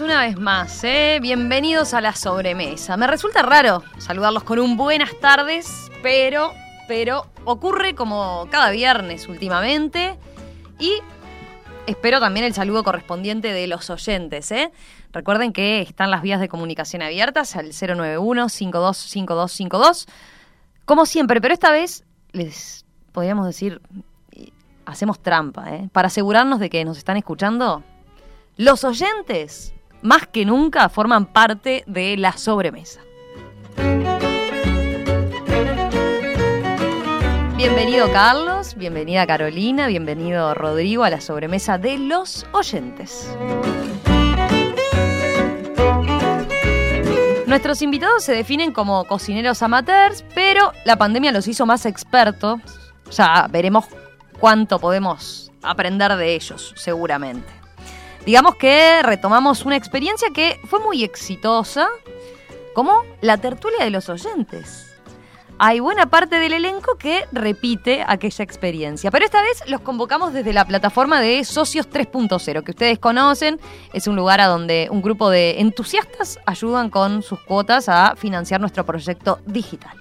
una vez más, ¿eh? bienvenidos a la sobremesa. Me resulta raro saludarlos con un buenas tardes, pero, pero ocurre como cada viernes últimamente y espero también el saludo correspondiente de los oyentes. ¿eh? Recuerden que están las vías de comunicación abiertas al 091-525252, como siempre, pero esta vez les podríamos decir, hacemos trampa, ¿eh? para asegurarnos de que nos están escuchando los oyentes, más que nunca, forman parte de la sobremesa. Bienvenido Carlos, bienvenida Carolina, bienvenido Rodrigo a la sobremesa de los oyentes. Nuestros invitados se definen como cocineros amateurs, pero la pandemia los hizo más expertos. Ya veremos cuánto podemos aprender de ellos, seguramente. Digamos que retomamos una experiencia que fue muy exitosa, como la tertulia de los oyentes. Hay buena parte del elenco que repite aquella experiencia, pero esta vez los convocamos desde la plataforma de Socios 3.0, que ustedes conocen, es un lugar a donde un grupo de entusiastas ayudan con sus cuotas a financiar nuestro proyecto digital.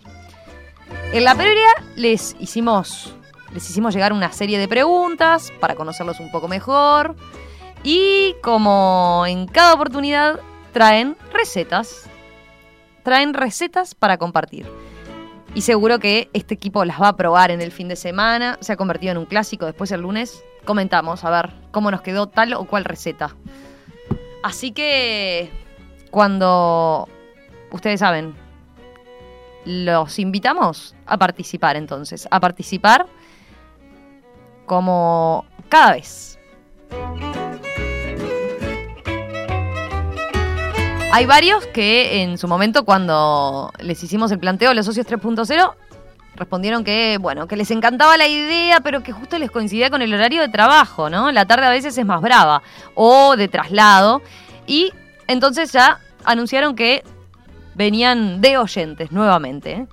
En la previa les hicimos, les hicimos llegar una serie de preguntas para conocerlos un poco mejor. Y como en cada oportunidad, traen recetas. Traen recetas para compartir. Y seguro que este equipo las va a probar en el fin de semana. Se ha convertido en un clásico. Después el lunes comentamos a ver cómo nos quedó tal o cual receta. Así que cuando ustedes saben, los invitamos a participar entonces. A participar como cada vez. Hay varios que en su momento cuando les hicimos el planteo a los socios 3.0 respondieron que, bueno, que les encantaba la idea, pero que justo les coincidía con el horario de trabajo, ¿no? La tarde a veces es más brava o de traslado y entonces ya anunciaron que venían de oyentes nuevamente.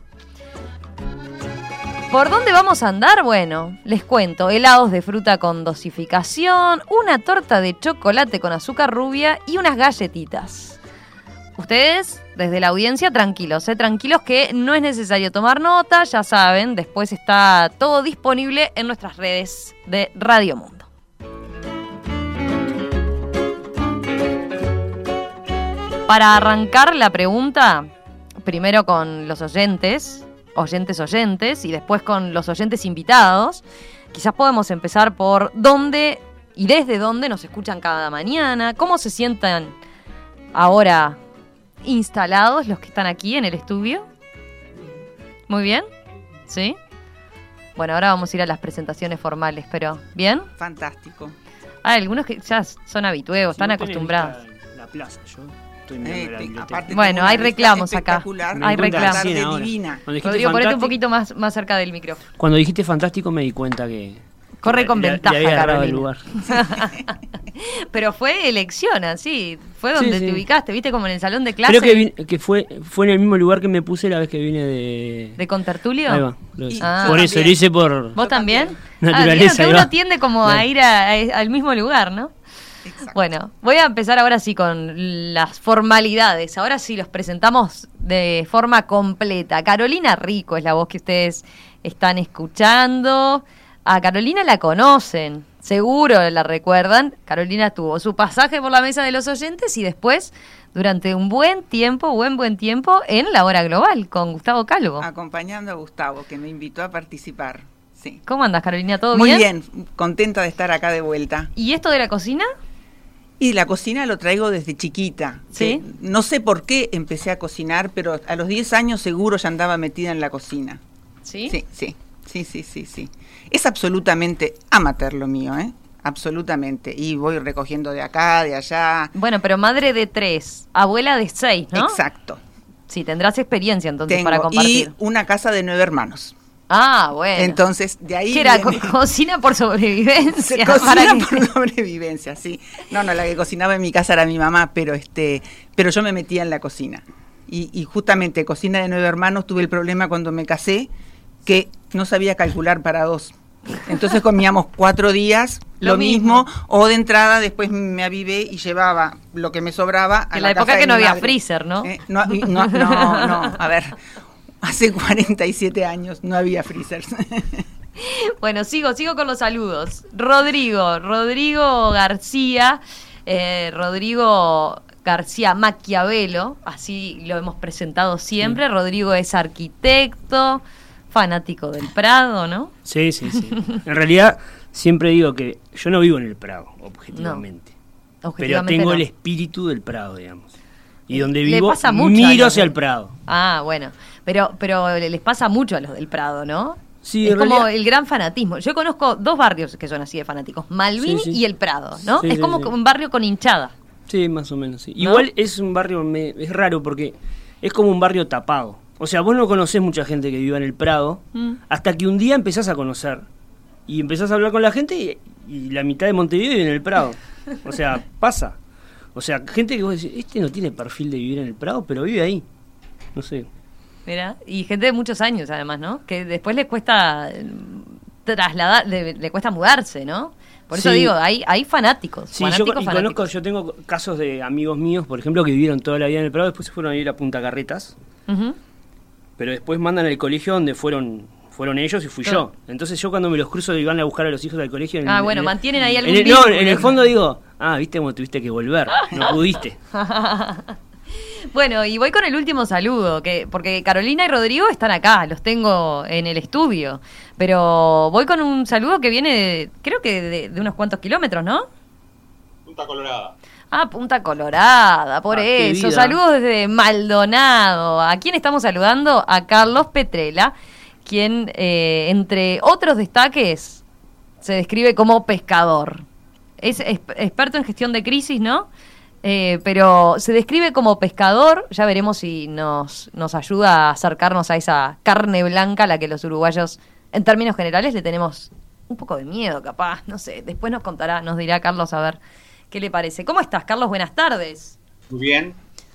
¿Por dónde vamos a andar? Bueno, les cuento, helados de fruta con dosificación, una torta de chocolate con azúcar rubia y unas galletitas. Ustedes, desde la audiencia, tranquilos, ¿eh? tranquilos que no es necesario tomar nota, ya saben, después está todo disponible en nuestras redes de Radio Mundo. Para arrancar la pregunta, primero con los oyentes, oyentes oyentes, y después con los oyentes invitados, quizás podemos empezar por dónde y desde dónde nos escuchan cada mañana, cómo se sientan ahora instalados los que están aquí en el estudio. Muy bien. ¿Sí? Bueno, ahora vamos a ir a las presentaciones formales, pero ¿bien? Fantástico. Hay algunos que ya son habitueos, están acostumbrados. La plaza, yo estoy Eh, la te- aparte Bueno, hay reclamos acá. Hay reclamos. Rodrigo, ponete un fantástico, poquito más, más cerca del micrófono. cuando dijiste fantástico me di cuenta que... Corre con ventaja, el Carolina. lugar. Pero fue elección, así. Fue donde Sí, te ubicaste, viste, como en el salón de clase Creo que, que fue, fue en el mismo lugar que me puse la vez que vine de... de Contertulio. Ahí va, lo- Y- Ah. por eso, lo hice por... ¿Vos también? Naturaleza, Ah, vieron que ahí uno tiende como a ir a- a- al mismo lugar, ¿no? Exacto. Bueno, voy a empezar ahora sí con las formalidades. Ahora sí los presentamos de forma completa. Carolina Rico es la voz que ustedes están escuchando. A Carolina la conocen, seguro la recuerdan. Carolina tuvo su pasaje por la mesa de los oyentes y después, durante un buen tiempo, buen buen tiempo, en la hora global con Gustavo Calvo. Acompañando a Gustavo, que me invitó a participar. Sí. ¿Cómo andas, Carolina? ¿Todo Muy bien? bien, contenta de estar acá de vuelta. ¿Y esto de la cocina? Y la cocina lo traigo desde chiquita. ¿Sí? No sé por qué empecé a cocinar, pero a los 10 años seguro ya andaba metida en la cocina. Sí. Sí, sí, sí, sí, sí, sí. Es absolutamente amateur lo mío, ¿eh? Absolutamente. Y voy recogiendo de acá, de allá. Bueno, pero madre de tres, abuela de seis, ¿no? Exacto. Sí, tendrás experiencia entonces Tengo. para Y compartir. una casa de nueve hermanos. Ah, bueno. Entonces, de ahí. ¿Qué era? Co- cocina por sobrevivencia. Cocina por sobrevivencia, sí. No, no, la que cocinaba en mi casa era mi mamá, pero este, pero yo me metía en la cocina. Y, y justamente cocina de nueve hermanos tuve el problema cuando me casé que no sabía calcular para dos. Entonces comíamos cuatro días lo, Lo mismo. mismo. o de entrada después me avivé y llevaba lo que me sobraba a En la, la época casa de que no había madre. freezer, ¿no? Eh, no, no, no, a ver, hace 47 años no había freezers. Bueno, sigo, sigo con los saludos. Rodrigo, Rodrigo García, eh, Rodrigo García Maquiavelo, así lo hemos presentado siempre. Rodrigo es arquitecto, fanático del Prado, ¿no? Sí, sí, sí. En realidad, siempre digo que yo no vivo en el Prado, objetivamente. Pero Objetivamente tengo no. el espíritu del Prado, digamos. Y donde Le vivo, pasa mucho a miro hacia el Prado. Ah, bueno, pero, pero les pasa mucho a los del Prado, ¿no? Sí, es en como realidad- el gran fanatismo. Yo conozco dos barrios que son así de fanáticos, Malvin Sí, sí. y el Prado, ¿no? Es como un barrio con hinchada. Sí, más o menos, sí. ¿No? Igual es un barrio, me- es raro porque es como un barrio tapado. O sea, vos no conocés mucha gente que viva en el Prado Mm. hasta que un día empezás a conocer. Y empezás a hablar con la gente y, y la mitad de Montevideo vive en el Prado. O sea, pasa. O sea, gente que vos decís, este no tiene perfil de vivir en el Prado, pero vive ahí. No sé. Mira, y gente de muchos años además, ¿no? Que después les cuesta eh, trasladar, le, le cuesta mudarse, ¿no? Por eso Sí. digo, hay, hay fanáticos, Sí, yo, fanáticos, y fanáticos. conozco, yo tengo casos de amigos míos, por ejemplo, que vivieron toda la vida en el Prado, después se fueron a ir a Punta Carretas. Pero después mandan al colegio donde fueron fueron ellos y fui Claro. yo. Entonces yo cuando me los cruzo y van a buscar a los hijos del colegio... en- Ah, bueno, en mantienen ahí en algún el- No, en el fondo digo, ah, viste cómo tuviste que volver, no pudiste. Bueno, y voy con el último saludo, que porque Carolina y Rodrigo están acá, los tengo en el estudio, pero voy con un saludo que viene, de- creo que de, de unos cuantos kilómetros, ¿no? Punta Colorada. Ah, Punta Colorada, por Ah, eso. Saludos desde Maldonado. ¿A quién estamos saludando? A Carlos Petrela, quien, eh, entre otros destaques, se describe como pescador. Es exp- experto en gestión de crisis, ¿no? Eh, pero se describe como pescador. Ya veremos si nos, nos ayuda a acercarnos a esa carne blanca a la que los uruguayos, en términos generales, le tenemos un poco de miedo, capaz. No sé. Después nos contará, nos dirá Carlos a ver qué le parece. ¿Cómo estás, Carlos? Buenas tardes. Muy bien,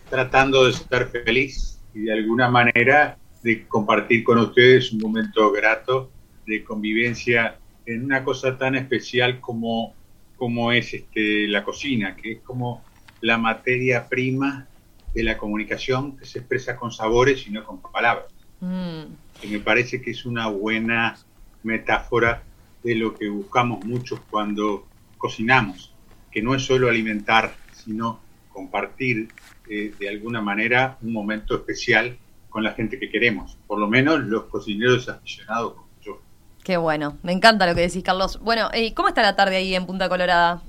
tratando de estar feliz y de alguna manera de compartir con ustedes un momento grato de convivencia en una cosa tan especial como, como es este, la cocina, que es como la materia prima de la comunicación que se expresa con sabores y no con palabras. Mm, que me parece que es una buena metáfora de lo que buscamos muchos cuando cocinamos, que no es solo alimentar, sino compartir eh, de alguna manera un momento especial con la gente que queremos, por lo menos los cocineros aficionados como yo. qué bueno. Me encanta lo que decís, Carlos. Bueno, ¿y ¿cómo está la tarde ahí en Punta Colorada?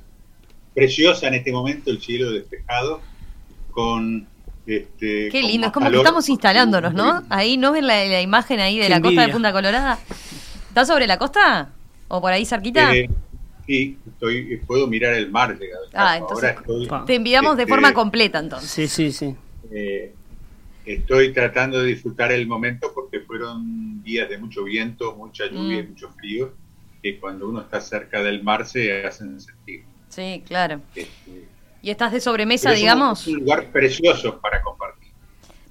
Preciosa en este momento el cielo despejado, con... Este, Qué lindo. Es como que estamos instalándonos, ¿no? Ahí, ¿no ven la, la imagen ahí de Qué la costa de. Punta Colorada? ¿Está sobre la costa? ¿O por ahí cerquita? Eh, sí, estoy, puedo mirar el mar. llegado Ah, entonces- Ahora estoy, Pa. Te enviamos de este, forma completa, entonces. Sí, sí, sí. Eh, estoy tratando de disfrutar el momento porque fueron días de mucho viento, mucha lluvia y Mm. mucho frío, que cuando uno está cerca del mar se hacen sentir. Sí, claro. Este, ¿Y estás de sobremesa, es un- digamos? Es un lugar precioso para compartir.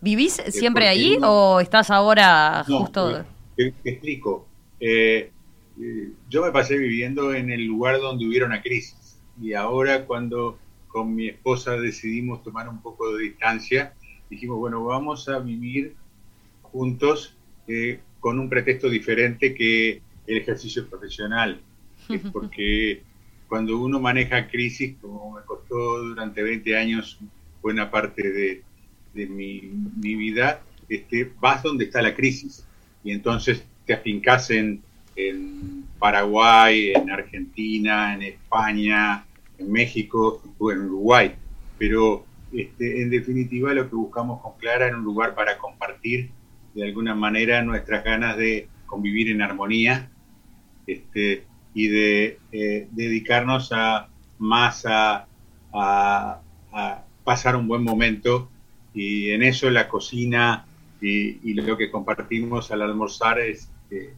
¿Vivís siempre porque ahí uno- o estás ahora No, justo...? Te, te explico. Eh, eh, yo me pasé viviendo en el lugar donde hubiera una crisis. Y ahora cuando con mi esposa decidimos tomar un poco de distancia, dijimos, bueno, vamos a vivir juntos eh, con un pretexto diferente que el ejercicio profesional, porque cuando uno maneja crisis, como me costó durante 20 años buena parte de, de mi, mi vida, este, vas donde está la crisis. Y entonces te afincas en, en Paraguay, en Argentina, en España, en México o en Uruguay. Pero este, en definitiva lo que buscamos con Clara era un lugar para compartir de alguna manera nuestras ganas de convivir en armonía este, y de eh, dedicarnos a más a, pasar un buen momento y en eso la cocina y, y lo que compartimos al almorzar es, eh,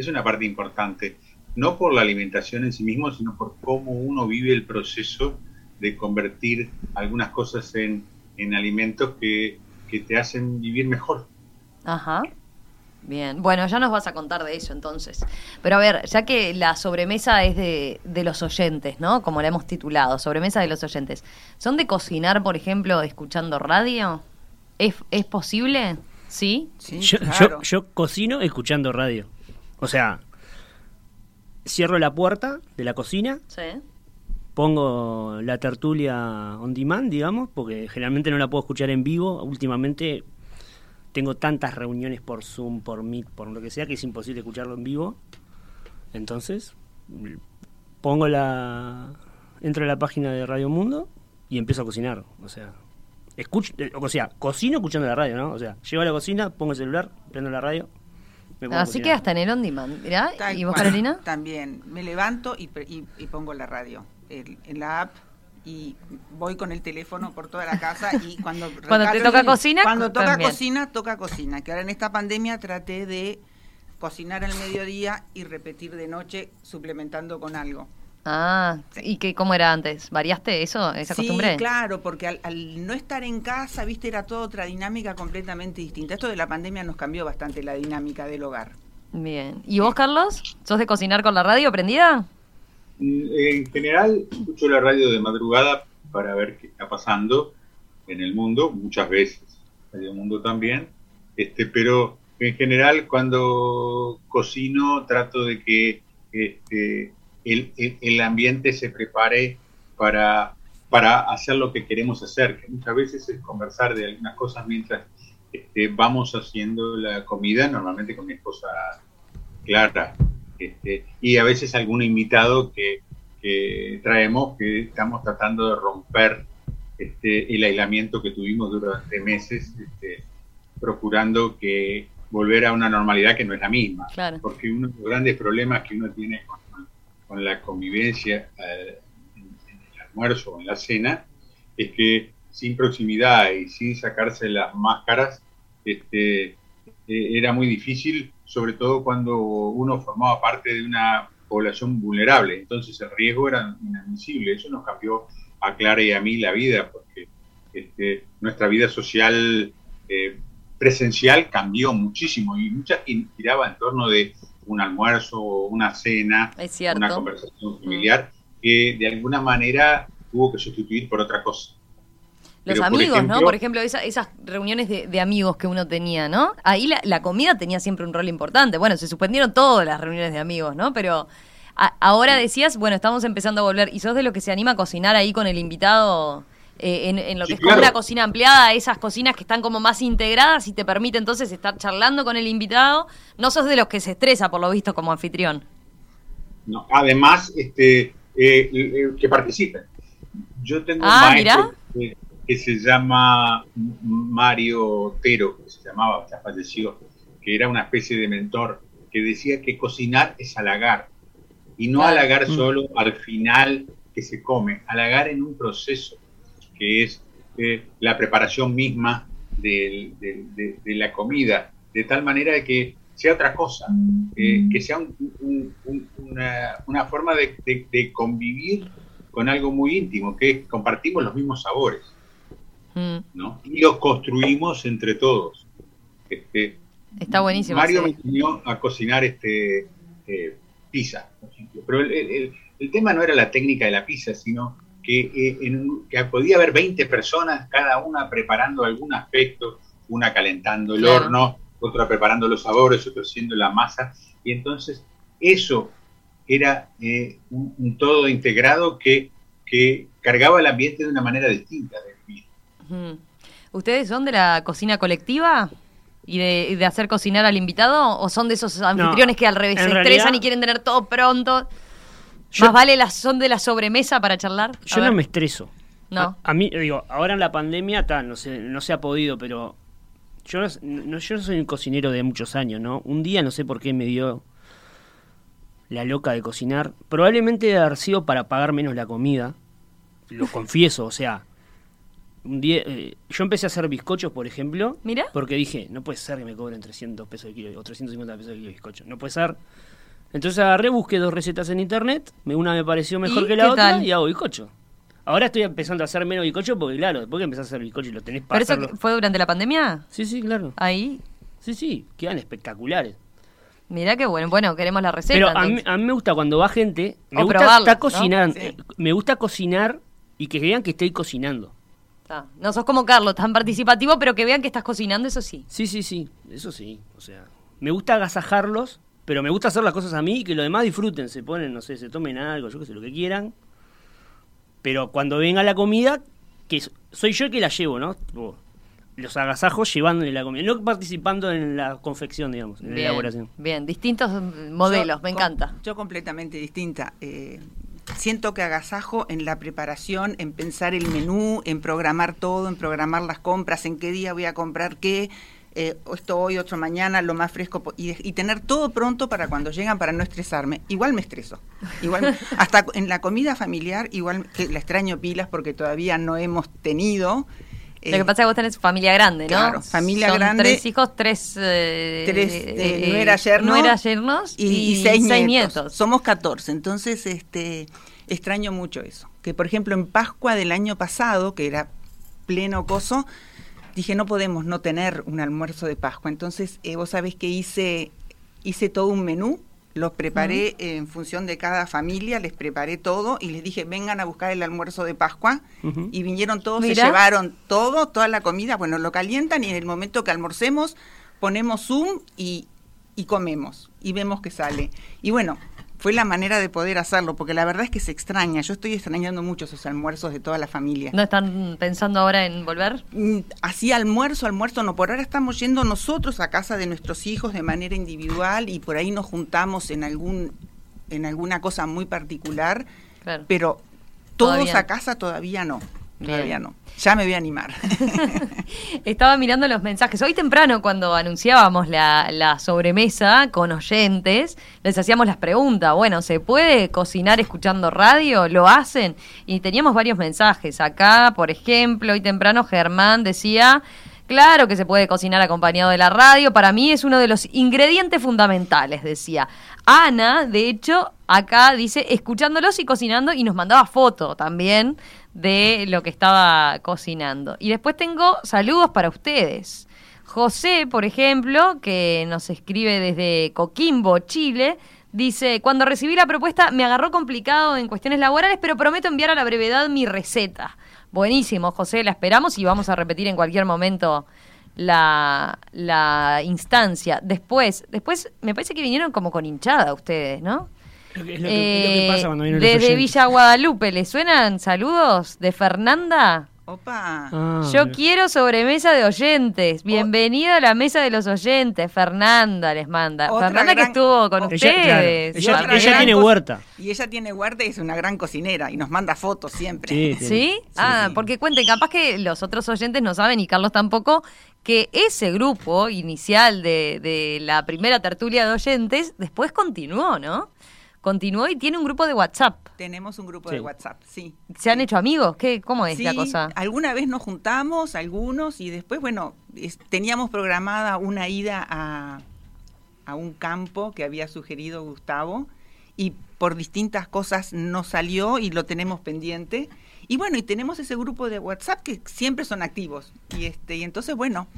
es una parte importante, no por la alimentación en sí mismo, sino por cómo uno vive el proceso de convertir algunas cosas en, en alimentos que, que te hacen vivir mejor. Ajá. Bien, bueno, ya nos vas a contar de eso entonces. Pero a ver, ya que la sobremesa es de, de los oyentes, ¿no? Como la hemos titulado, sobremesa de los oyentes. ¿Son de cocinar, por ejemplo, escuchando radio? ¿Es, es posible? ¿Sí? Sí, yo, claro. yo, yo cocino escuchando radio. O sea, cierro la puerta de la cocina, Sí. pongo la tertulia on demand, digamos, porque generalmente no la puedo escuchar en vivo. Últimamente tengo tantas reuniones por Zoom, por Meet, por lo que sea, que es imposible escucharlo en vivo. Entonces, pongo la. entro a la página de Radio Mundo y empiezo a cocinar. O sea, escucho, eh, o sea, cocino escuchando la radio, ¿no? O sea, llego a la cocina, pongo el celular, prendo la radio. Me pongo a Así que hasta en el on demand. Tal ¿Y vos, cual. Carolina? También. Me levanto y, pre- y- y pongo la radio el- en la app y voy con el teléfono por toda la casa y cuando Cuando te toca cocina, cuando toca también. cocina toca cocina que ahora en esta pandemia traté de cocinar al mediodía y repetir de noche suplementando con algo Ah, ¿y qué, cómo era antes? ¿Variaste eso, esa sí costumbre? claro porque al, al no estar en casa viste era toda otra dinámica completamente distinta esto de la pandemia nos cambió bastante la dinámica del hogar Bien. ¿Y vos, Carlos? ¿Sos de cocinar con la radio prendida? Mm, En general, escucho la radio de madrugada para ver qué está pasando en el mundo, muchas veces, Radio Mundo también, este, pero en general cuando cocino trato de que este, el, el- el ambiente se prepare para, para hacer lo que queremos hacer, que muchas veces es conversar de algunas cosas mientras este, vamos haciendo la comida, normalmente con mi esposa Clara, este, y a veces algún invitado que, que traemos que estamos tratando de romper este, el aislamiento que tuvimos durante meses, este, procurando que volver a una normalidad que no es la misma. Claro. Porque uno de los grandes problemas que uno tiene con, con la convivencia eh, en, el almuerzo o en la cena es que sin proximidad y sin sacarse las máscaras, este, eh, era muy difícil, sobre todo cuando uno formaba parte de una población vulnerable. Entonces el riesgo era inadmisible. Eso nos cambió a Clara y a mí la vida, porque este, nuestra vida social eh, presencial cambió muchísimo y mucha giraba en torno de un almuerzo, una cena, una conversación familiar que de alguna manera tuvo que sustituir por otra cosa. Los Pero, por amigos, ¿no? Por ejemplo, esa- esas reuniones de, de amigos que uno tenía, ¿no? Ahí la, la comida tenía siempre un rol importante. Bueno, se suspendieron todas las reuniones de amigos, ¿no? Pero a- ahora decías, bueno, estamos empezando a volver. ¿Y sos de lo que se anima a cocinar ahí con el invitado eh, en, en lo que Sí, es como claro. una cocina ampliada? Esas cocinas que están como más integradas y te permite entonces estar charlando con el invitado. No sos de los que se estresa, por lo visto, como anfitrión. No, además, este, eh, eh, que participen. Yo tengo Ah, un maestro que, que se llama Mario Otero, que se llamaba, ya falleció, que era una especie de mentor, que decía que cocinar es halagar. Y no halagar Mm. solo al final que se come, halagar en un proceso, que es eh, la preparación misma de, de la comida, de tal manera de que sea otra cosa, eh, que sea un- un- un- una, una forma de, convivir con algo muy íntimo, que es compartimos los mismos sabores, Mm, ¿no? Y los construimos entre todos. Este, está buenísimo. Mario me enseñó a cocinar este eh, pizza, por ejemplo. Pero el, el- tema no era la técnica de la pizza, sino eh, en que podía haber 20 personas, cada una preparando algún aspecto, una calentando el Claro. horno, otra preparando los sabores, otra haciendo la masa. Y entonces eso era eh, un, un todo integrado que, que cargaba el ambiente de una manera distinta. ¿Ustedes son de la cocina colectiva? ¿Y de, hacer cocinar al invitado? ¿O son de esos anfitriones que al revés se realidad- estresan y quieren tener todo pronto? Yo- ¿Más vale las son de la sobremesa para charlar? A Yo no me estreso. No. A, a mí, digo, ahora en la pandemia, no sé, no se ha podido, pero yo no, yo no soy un cocinero de muchos años, ¿no? Un día no sé por qué me dio la loca de cocinar. Probablemente debe haber sido para pagar menos la comida. Lo confieso, o sea. Un día, eh, yo empecé a hacer bizcochos, por ejemplo, Mira. porque dije, no puede ser que me cobren 300 pesos de kilo o 350 pesos de kilo de bizcocho. No puede ser. Entonces agarré, busqué dos recetas en internet, una me pareció mejor ¿Y que la otra tal? y hago bizcocho. Ahora estoy empezando a hacer menos bizcocho porque, claro, después que empezás a hacer bizcocho y lo tenés para ¿Pero eso fue durante la pandemia? Sí, sí, claro. Ahí. Sí, sí, quedan espectaculares. Mirá qué bueno. Bueno, queremos la receta. Pero a mí, a mí me gusta cuando va gente, me O gusta probarlo, estar ¿no? cocinando, Sí. eh, me gusta cocinar y que vean que estoy cocinando. Ah, No sos como Carlos, tan participativo, pero que vean que estás cocinando, eso sí. Sí, sí, sí, eso sí. O sea, me gusta agasajarlos, pero me gusta hacer las cosas a mí y que los demás disfruten, se ponen, no sé, se tomen algo, yo qué sé, lo que quieran. Pero cuando venga la comida, que soy yo el que la llevo, ¿no? Tipo, los agasajos llevándole la comida, no participando en la confección, digamos, en la elaboración. bien, distintos modelos, Yo me com- encanta. Yo completamente distinta. Eh, siento que agasajo en la preparación, en pensar el menú, en programar todo, en programar las compras, en qué día voy a comprar qué, eh, esto hoy, otro mañana, lo más fresco, y, tener todo pronto para cuando llegan para no estresarme. Igual me estreso. Igual, hasta en la comida familiar, igual que la extraño pilas porque todavía no hemos tenido. Lo que eh, pasa es que vos tenés familia grande, ¿no? claro, familia Son grande. Tres hijos, tres... eh, tres eh, eh, nueras yernos, nueras yernos y, y seis, nietos. Somos 14, entonces este extraño mucho eso. Que por ejemplo en Pascua del año pasado, que era pleno coso, dije no podemos no tener un almuerzo de Pascua. Entonces eh, vos sabés que hice hice todo un menú, los preparé en función de cada familia, les preparé todo y les dije vengan a buscar el almuerzo de Pascua y vinieron todos, se llevaron todo, toda la comida, bueno, lo calientan y en el momento que almorcemos ponemos Zoom y, y comemos y vemos que sale. Y bueno, fue la manera de poder hacerlo, porque la verdad es que se extraña, yo estoy extrañando mucho esos almuerzos de toda la familia. ¿No están pensando ahora en volver? Mm, Así almuerzo, almuerzo, no, por ahora estamos yendo nosotros a casa de nuestros hijos de manera individual y por ahí nos juntamos en algún en alguna cosa muy particular, Claro. pero todos Todavía. a casa todavía no. Bien. Todavía no. Ya me voy a animar. Estaba mirando los mensajes. Hoy temprano, cuando anunciábamos la, la sobremesa con oyentes, les hacíamos las preguntas. Bueno, ¿se puede cocinar escuchando radio? ¿Lo hacen? Y teníamos varios mensajes. Acá, por ejemplo, hoy temprano Germán decía... Claro que se puede cocinar acompañado de la radio. Para mí es uno de los ingredientes fundamentales, decía. Ana, de hecho, acá dice escuchándolos y cocinando y nos mandaba foto también de lo que estaba cocinando. Y después tengo saludos para ustedes. José, por ejemplo, que nos escribe desde Coquimbo, Chile, dice, cuando recibí la propuesta me agarró complicado en cuestiones laborales, pero prometo enviar a la brevedad mi receta. Buenísimo, José, la esperamos y vamos a repetir en cualquier momento la, la instancia. Después, después me parece que vinieron como con hinchada ustedes, ¿no? Lo que- es lo que, es lo que pasa cuando vienen los desde oyentes. Villa Guadalupe, ¿le suenan saludos de Fernanda? Opa. Ah, Yo mira. quiero sobremesa de oyentes. Bienvenida a la mesa de los oyentes. Fernanda les manda. Otra Fernanda que estuvo con Ella, ustedes. claro, ella- ella tiene huerta. Y ella tiene huerta y es una gran cocinera y nos manda fotos siempre. Sí, ¿Sí? tiene- ah, sí. porque cuenten, capaz que los otros oyentes no saben y Carlos tampoco, que ese grupo inicial de, de la primera tertulia de oyentes después continuó, ¿no? Continuó y tiene un grupo de WhatsApp. Tenemos un grupo Sí. de WhatsApp, sí. ¿Se han hecho amigos? ¿Qué, ¿Cómo es Sí, la cosa? alguna vez nos juntamos, algunos, y después, bueno, es- teníamos programada una ida a, a un campo que había sugerido Gustavo, y por distintas cosas no salió y lo tenemos pendiente. Y bueno, y tenemos ese grupo de WhatsApp que siempre son activos. Y este, y entonces, bueno,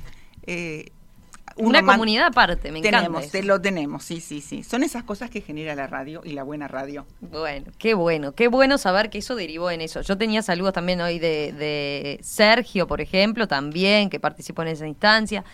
eh, Una comunidad aparte, me encanta. tenemos, eso. te lo tenemos, sí, sí, sí. Son esas cosas que genera la radio y la buena radio. Bueno, qué bueno, qué bueno saber que eso derivó en eso. Yo tenía saludos también hoy de, de Sergio, por ejemplo, también, que participó en esa instancia.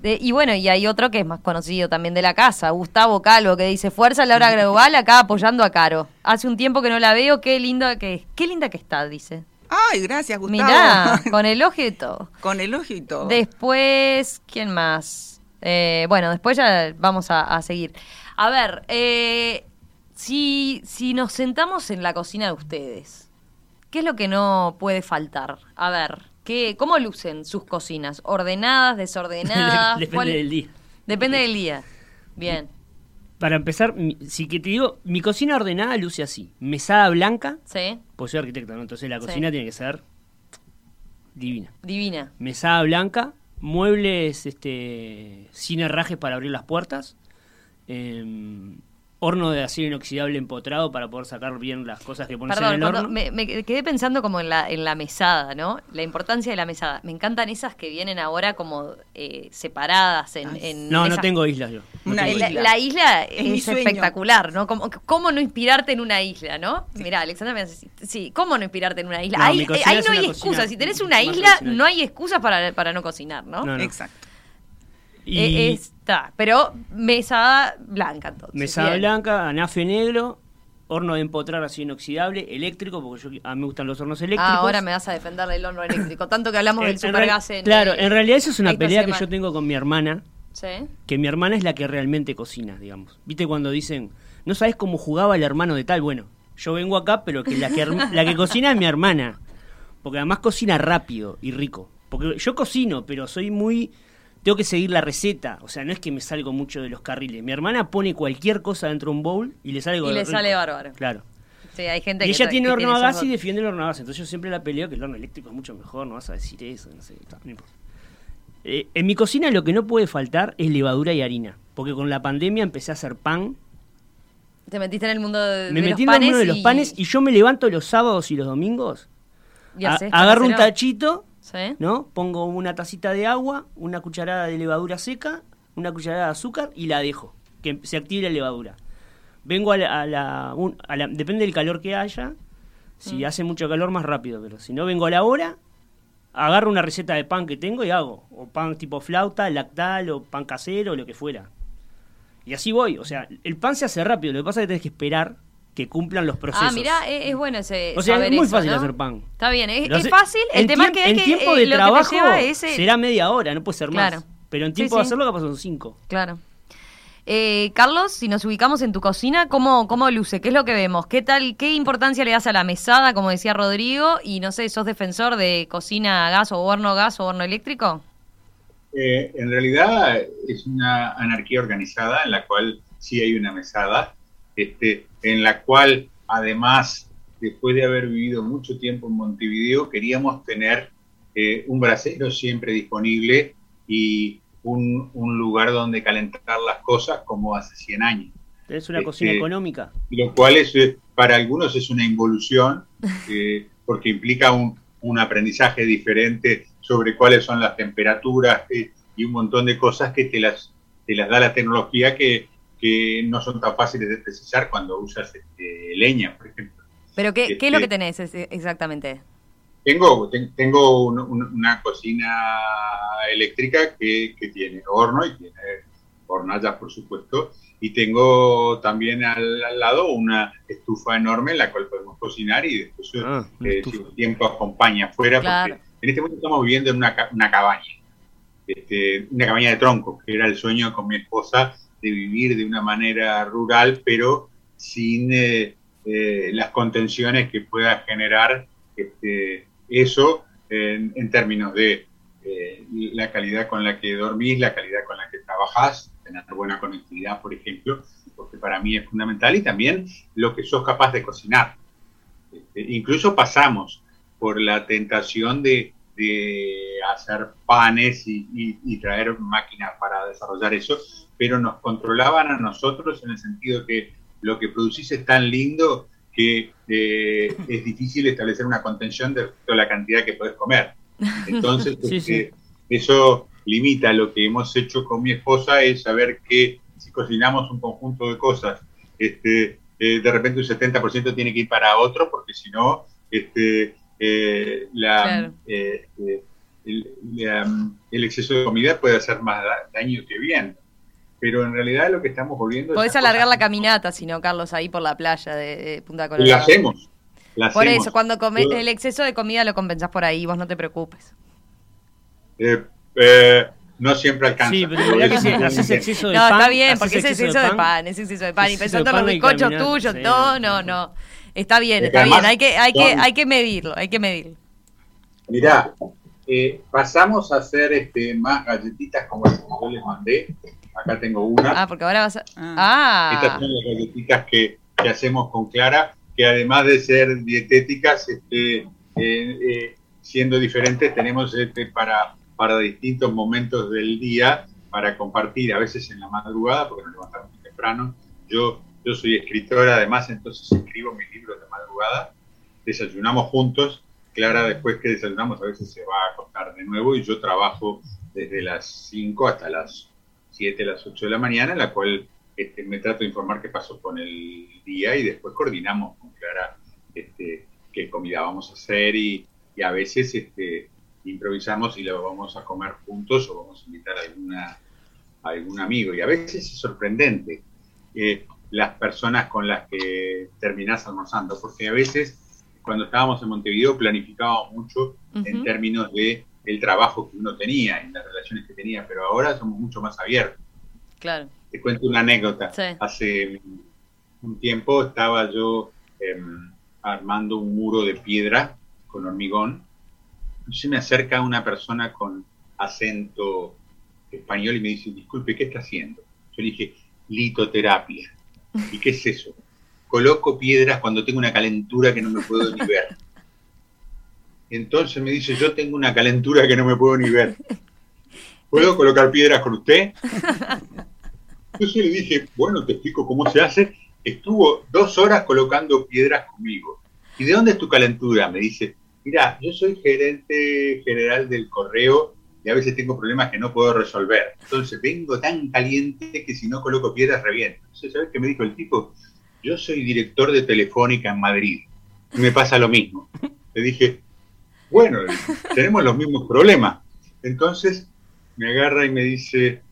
De- y bueno, y hay otro que es más conocido también de la casa, Gustavo Calvo, que dice, fuerza Laura Global acá apoyando a Caro. Hace un tiempo que no la veo, qué linda que, qué linda que está, dice. Ay, gracias, Gustavo. Mirá, con elogio y todo. Con elogio y todo. Después, ¿quién más? Eh, bueno, después ya vamos a, a seguir. A ver, eh, si, si nos sentamos en la cocina de ustedes, ¿qué es lo que no puede faltar? A ver, ¿qué, ¿cómo lucen sus cocinas? ¿Ordenadas, desordenadas? Depende ¿Cuál- del día. Depende del día. Bien, Para empezar, si que te digo, mi cocina ordenada luce así. Mesada blanca, ¿sí? pues soy arquitecto, ¿no? Entonces la Sí. cocina tiene que ser divina. Divina. Mesada blanca, muebles este, sin herrajes para abrir las puertas. em, horno de acero inoxidable empotrado para poder sacar bien las cosas que pones en Perdón, el cuando horno. me, me quedé pensando como en la, en la mesada, ¿no? La importancia de la mesada. Me encantan esas que vienen ahora como eh, separadas en... En No, no tengo islas yo. No Una tengo La, isla. la isla Es espectacular, ¿no? ¿Cómo, ¿Cómo no inspirarte en una isla, no? Mirá, Alexandra me hace así, sí, ¿cómo no inspirarte en una isla? No, ahí ahí no hay cocina excusa. Si tenés una isla, no hay excusas para, para no cocinar, ¿no? No, no. Exacto. Y Eh, está, pero mesada blanca entonces. mesada bien. blanca, anafe negro, horno de empotrar así inoxidable, eléctrico, porque yo, a mí me gustan los hornos eléctricos. Ah, ahora me vas a defender del horno eléctrico. Tanto que hablamos En- del en real- supergas en... Claro, eh, en realidad eso es una pelea que yo tengo con mi hermana, Sí. que mi hermana es la que realmente cocina, digamos. ¿Viste cuando dicen, no sabes cómo jugaba el hermano de tal? Bueno, yo vengo acá, pero que la que, la que cocina es mi hermana. Porque además cocina rápido y rico. Porque yo cocino, pero soy muy... Tengo que seguir la receta. O sea, no es que me salgo mucho de los carriles. Mi hermana pone cualquier cosa dentro de un bowl y le sale Y le rico. sale bárbaro. Claro. Sí, hay gente Y que ella tiene que horno a gas y defiende el horno a gas. Entonces yo siempre la peleo que el horno eléctrico es mucho mejor, no vas a decir eso, no sé. no importa. Eh, en mi cocina lo que no puede faltar es levadura y harina. Porque con la pandemia empecé a hacer pan. Te metiste en el mundo de, Me de metí los en el panes mundo de los panes y yo me levanto los sábados y los domingos. y a- haces pan agarro un tachito, Sí. ¿no? Pongo una tacita de agua, una cucharada de levadura seca, una cucharada de azúcar y la dejo. Que se active la levadura. Vengo a la, a la- un- a la- depende del calor que haya. Si hace mucho calor, más rápido. Pero si no, vengo a la hora, agarro una receta de pan que tengo y hago. O pan tipo flauta, lactal, o pan casero, o lo que fuera. Y así voy. O sea, el pan se hace rápido. Lo que pasa es que tenés que esperar que cumplan los procesos. Ah, mirá, es, es bueno ese O sea, saber es muy eso, fácil ¿no? hacer pan. Está bien, es, fácil. El tema es que hay en que tiempo eh, de trabajo que te lleva es eh, será media hora, no puede ser más. Claro. Pero en tiempo sí. de hacerlo capaz son cinco. Claro. Eh, Carlos, si nos ubicamos en tu cocina, ¿cómo, ¿cómo luce? ¿Qué es lo que vemos? ¿Qué tal, qué importancia le das a la mesada, como decía Rodrigo? Y no sé, ¿sos defensor de cocina a gas o horno a gas o horno eléctrico? Eh, en realidad es una anarquía organizada en la cual sí hay una mesada, este, en la cual además, después de haber vivido mucho tiempo en Montevideo, queríamos tener eh, un brasero siempre disponible y un, un lugar donde calentar las cosas como hace 100 años. Es una Este, cocina económica. lo cual es, eh, para algunos es una involución, eh, porque implica un, un aprendizaje diferente sobre cuáles son las temperaturas eh, y un montón de cosas que te las, te las da la tecnología que, que no son tan fáciles de precisar cuando usas este, leña, por ejemplo. ¿Pero qué, qué es lo Este- que tenés es- exactamente? Tengo, ten- tengo un- un- una cocina eléctrica que, que tiene horno y tiene hornallas, por supuesto, y tengo también al, al lado una estufa enorme en la cual podemos cocinar y después Ah, eh, si tiempo acompaña afuera, Claro. porque en este momento estamos viviendo en una, una cabaña, este, una cabaña de troncos, que era el sueño con mi esposa de vivir de una manera rural, pero sin eh, eh, las contenciones que pueda generar este, eso en, términos de eh, la calidad con la que dormís, la calidad con la que trabajás, tener buena conectividad, por ejemplo, porque para mí es fundamental, y también lo que sos capaz de cocinar. Este, incluso pasamos por la tentación de, de hacer panes y traer máquinas para desarrollar eso, pero nos controlaban a nosotros en el sentido que lo que producís es tan lindo que eh, es difícil establecer una contención de respecto a la cantidad que podés comer. Entonces, Sí, este, eso limita lo que hemos hecho con mi esposa, es saber que si cocinamos un conjunto de cosas, este, eh, de repente un 70% tiene que ir para otro, porque si no, este, eh, la, Claro. eh, el, la- el exceso de comida puede hacer más da- daño que bien. Pero en realidad lo que estamos volviendo Podés alargar cosas- la caminata, si no, Carlos, ahí por la playa de, de Punta La Colorada. hacemos. la Por hacemos. eso, cuando come- Yo- el exceso de comida lo compensás por ahí, vos no te preocupes. Eh, eh, no siempre alcanza. Sí, pero la que haces exceso de No, pan. está bien, porque es exceso de pan, es exceso de pan. Y pensando en los bizcochos tuyos, sí. no, no, no. Está bien, está bien. Hay que, hay que, hay que medirlo, hay que medirlo. Mirá, eh, pasamos a hacer este, más galletitas como las que yo les mandé. Acá tengo una. Ah, porque ahora vas a. Estas Ah, son las galletitas que, que hacemos con Clara, que además de ser dietéticas, este, eh, eh, siendo diferentes, tenemos este, para, para distintos momentos del día para compartir, a veces en la madrugada, porque nos levantamos muy temprano. Yo, yo yo soy escritora además, entonces escribo mis libros de madrugada, desayunamos juntos, Clara después que desayunamos a veces se va a acostar de nuevo y yo trabajo desde las 5 hasta las 7, las 8 de la mañana, en la cual este, me trato de informar qué pasó con el día y después coordinamos con Clara este, qué comida vamos a hacer y, a veces este, improvisamos y lo vamos a comer juntos o vamos a invitar a, alguna, algún amigo. Y a veces es sorprendente eh, las personas con las que terminás almorzando, porque a veces cuando estábamos en Montevideo planificábamos mucho en términos de el trabajo que uno tenía, en las relaciones que tenía, pero ahora somos mucho más abiertos. Claro. Te cuento una anécdota. Hace un tiempo estaba yo em, armando un muro de piedra con hormigón. Y se me acerca una persona con acento español y me dice, disculpe, ¿qué está haciendo? Yo le dije, litoterapia. ¿Y qué es eso? Coloco piedras cuando tengo una calentura que no me puedo ni ver. Entonces me dice, yo tengo una calentura que no me puedo ni ver. ¿Puedo colocar piedras con usted? Entonces le dije, bueno, te explico cómo se hace. Estuvo dos horas colocando piedras conmigo. ¿Y de dónde es tu calentura? Me dice, mira, yo soy gerente general del correo y a veces tengo problemas que no puedo resolver. Entonces vengo tan caliente que si no coloco piedras reviento. Entonces, ¿sabes qué me dijo el tipo? Yo soy director de Telefónica en Madrid y me pasa lo mismo. Le dije, bueno, tenemos los mismos problemas. Entonces me agarra y me dice,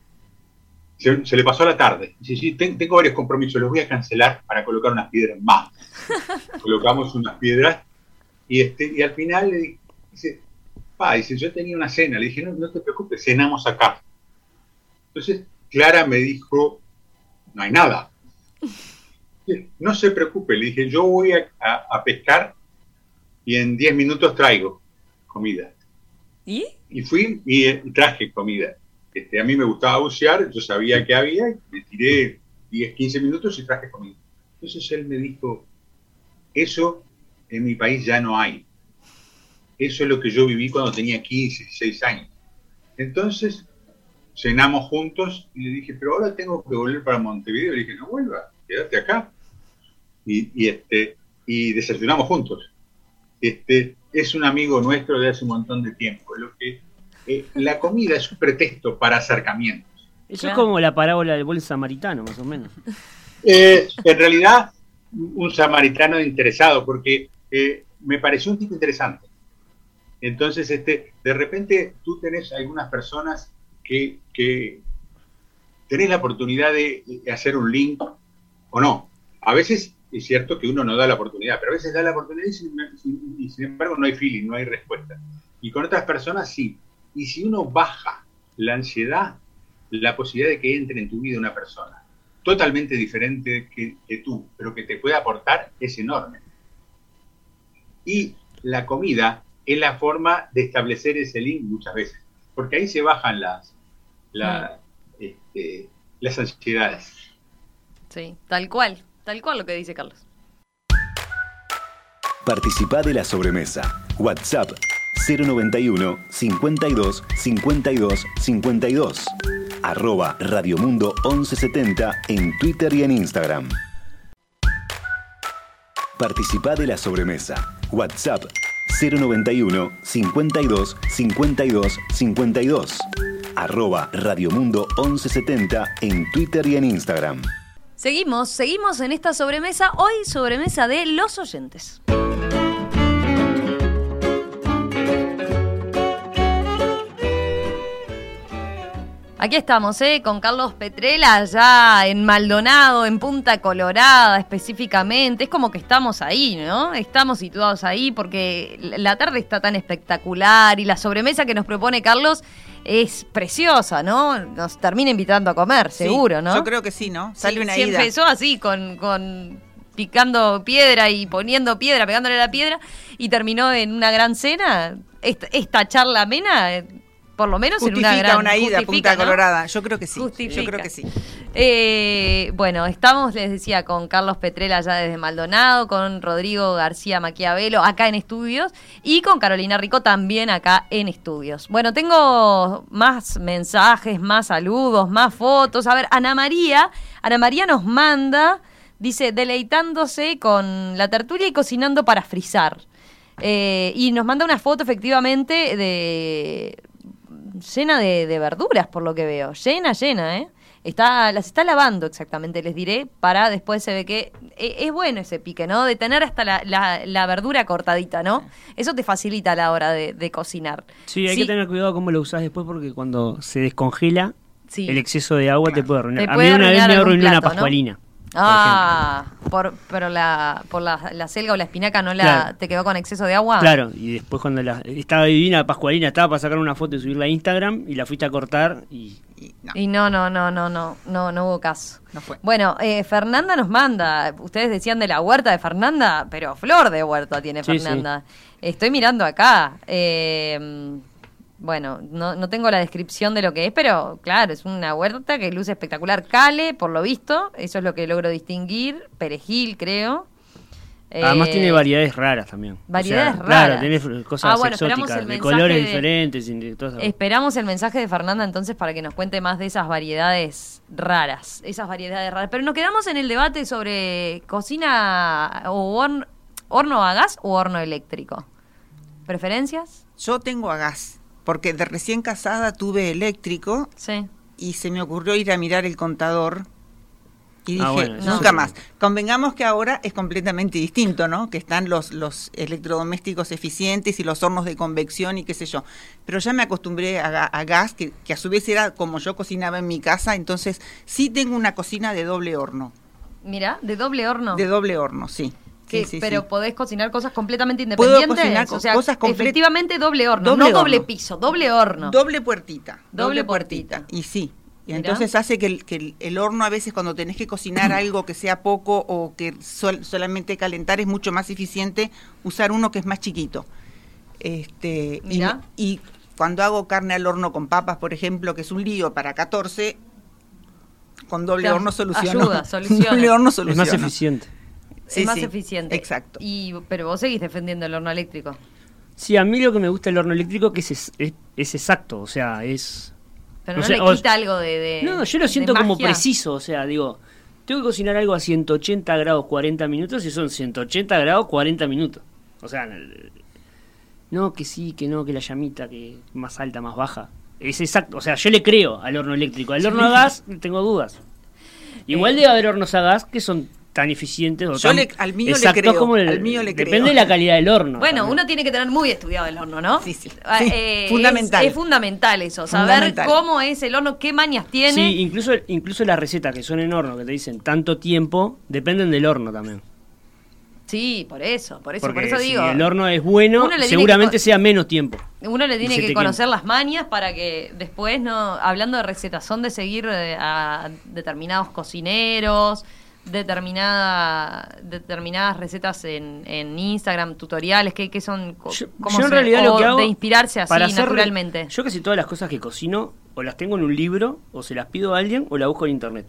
se, le pasó la tarde. Dice, sí, tengo varios compromisos, los voy a cancelar para colocar unas piedras más. Colocamos unas piedras y, este, y al final le dice, pa, dice, yo tenía una cena. Le dije, no, no te preocupes, cenamos acá. Entonces Clara me dijo, no hay nada. No se preocupe, le dije, yo voy a, a pescar y en 10 minutos traigo comida. ¿Y? Y fui y traje comida. Este, a mí me gustaba bucear, yo sabía que había, me tiré 10, 15 minutos y traje comida. Entonces él me dijo, eso en mi país ya no hay. Eso es lo que yo viví cuando tenía 15, 16 años. Entonces cenamos juntos y le dije, pero ahora tengo que volver para Montevideo. Le dije, no vuelva, quédate acá. Y, y, este, y desayunamos juntos. Este, es un amigo nuestro de hace un montón de tiempo. Lo que eh, la comida es un pretexto para acercamientos. Eso es como la parábola del buen samaritano, más o menos. Eh, en realidad, un samaritano interesado, porque eh, me pareció un tipo interesante. Entonces, este, de repente tú tenés algunas personas que, que tenés la oportunidad de, hacer un link o no. A veces es cierto que uno no da la oportunidad, pero a veces da la oportunidad y sin, embargo no hay feeling, no hay respuesta. Y con otras personas sí. Y si uno baja la ansiedad, la posibilidad de que entre en tu vida una persona totalmente diferente que, tú, pero que te puede aportar, es enorme. Y la comida es la forma de establecer ese link muchas veces, porque ahí se bajan las, este, las ansiedades. Sí, tal cual. Tal cual lo que dice Carlos. Participa de la sobremesa. WhatsApp 091 52 52 52. Arroba Radiomundo 1170 en Twitter y en Instagram. Participa de la sobremesa. WhatsApp 091 52 52 52. Arroba Radiomundo 1170 en Twitter y en Instagram. Seguimos, seguimos en esta sobremesa, hoy sobremesa de los oyentes. Aquí estamos, ¿eh? con Carlos Petrela, ya en Maldonado, en Punta Colorada específicamente. Es como que estamos ahí, ¿no? Estamos situados ahí porque la tarde está tan espectacular y la sobremesa que nos propone Carlos es preciosa, ¿no? Nos termina invitando a comer, seguro, ¿no? Yo creo que sí, ¿no? Sale una empezó así, con, con picando piedra y poniendo piedra, pegándole la piedra, y terminó en una gran cena. Esta, esta charla amena por lo menos en una gran una ida a Punta Colorada. Yo creo que sí. Yo creo que sí. Eh, bueno, estamos, les decía, con Carlos Petrela ya desde Maldonado, con Rodrigo García Maquiavelo acá en estudios y con Carolina Rico también acá en estudios. Bueno, tengo más mensajes, más saludos, más fotos. A ver, Ana María, Ana María nos manda Dice, deleitándose con la tertulia y cocinando para frizar. Eh, y nos manda una foto efectivamente de llena de, de verduras, por lo que veo. Llena, llena, ¿eh? Está, las está lavando exactamente, les diré, para después se ve que e- es, bueno ese pique, ¿no? De tener hasta la, la- la verdura cortadita, ¿no? Eso te facilita a la hora de, de cocinar. Sí, hay que tener cuidado cómo lo usás después porque cuando se descongela, Sí. el exceso de agua te puede arruinar. Te a mí una vez me arruinó una ¿no? Ah, por, pero la, por la, la selga o la espinaca no la Claro. te quedó con exceso de agua. Claro, y después cuando la, estaba divina la pascualina, estaba para sacar una foto y subirla a Instagram y la fuiste a cortar y Y no, Y no, no, no, no, no, no, no hubo caso. no fue. Bueno, eh, Fernanda nos manda, ustedes decían de la huerta de Fernanda, pero flor de huerta tiene Sí, Fernanda. Estoy mirando acá. eh, bueno, no, no tengo la descripción de lo que es, pero claro, es una huerta que luce espectacular. Cale, por lo visto, eso es lo que logro distinguir. Perejil, creo. además Eh, tiene variedades raras también. variedades o sea, Claro, raras. tenés cosas Ah, bueno, exóticas, de colores de- diferentes. y de todas esas- Esperamos el mensaje de Fernanda entonces para que nos cuente más de esas variedades raras, esas variedades raras. Pero nos quedamos en el debate sobre cocina o horno, horno a gas o horno eléctrico. ¿Preferencias? Yo tengo a gas, porque de recién casada tuve eléctrico Sí. y se me ocurrió ir a mirar el contador y dije, Ah, bueno, eso nunca sí. más. Convengamos que ahora es completamente distinto, ¿no? Que están los, los electrodomésticos eficientes y los hornos de convección y qué sé yo. Pero ya me acostumbré a, a gas, que, que a su vez era como yo cocinaba en mi casa, entonces sí tengo una cocina de doble horno. Mira, de doble horno. De doble horno, sí. Que- Sí, sí, pero sí. podés cocinar cosas completamente Puedo independientes. cocinar o sea, cosas comple- efectivamente doble horno, Doble no doble piso, doble horno. Doble puertita. Doble puertita. Y sí. Y Mirá. entonces hace que, el, que el, el horno a veces cuando tenés que cocinar algo que sea poco o que sol- solamente calentar es mucho más eficiente usar uno que es más chiquito. Este, y, cuando hago carne al horno con papas, por ejemplo, que es un lío para 14, con doble Claro, horno soluciono. ayuda, soluciona. doble horno es soluciona. más eficiente. Sí, es más sí, eficiente. Exacto. Y, pero vos seguís defendiendo el horno eléctrico. Sí, a mí lo que me gusta del horno eléctrico que es, es, es exacto, o sea, es... Pero No no, sé, le o- quita algo de, de- No, yo lo siento como magia. preciso, o sea, digo, tengo que cocinar algo a 180 grados 40 minutos y son 180 grados 40 minutos. O sea, no, que sí, que no, que la llamita, que más alta, más baja. Es exacto, o sea, yo le creo al horno eléctrico. Al horno a gas tengo dudas. Igual debe haber hornos a gas que son tan eficientes o Yo tan le- al mío le exactos creo, como el- al mío le Depende creo. de la calidad del horno. Bueno, también. uno tiene que tener muy estudiado el horno, ¿no? Sí, sí. Ah, Sí, es- fundamental. Es, fundamental eso, saber Fundamental. cómo es el horno, qué mañas tiene. Sí, incluso, incluso las recetas que son en horno, que te dicen tanto tiempo, dependen del horno también. Sí, por eso, por eso, Porque por eso si digo. el horno es bueno, le seguramente que sea menos tiempo. Uno le tiene que conocer las mañas para que después, no hablando de recetas, son de seguir eh, a determinados cocineros, determinada, determinadas recetas en, en Instagram, tutoriales, que, que son Yo, cómo yo en se- realidad o lo que hago de inspirarse así para hacer- naturalmente. yo casi todas las cosas que cocino o las tengo en un libro o se las pido a alguien o las busco en internet.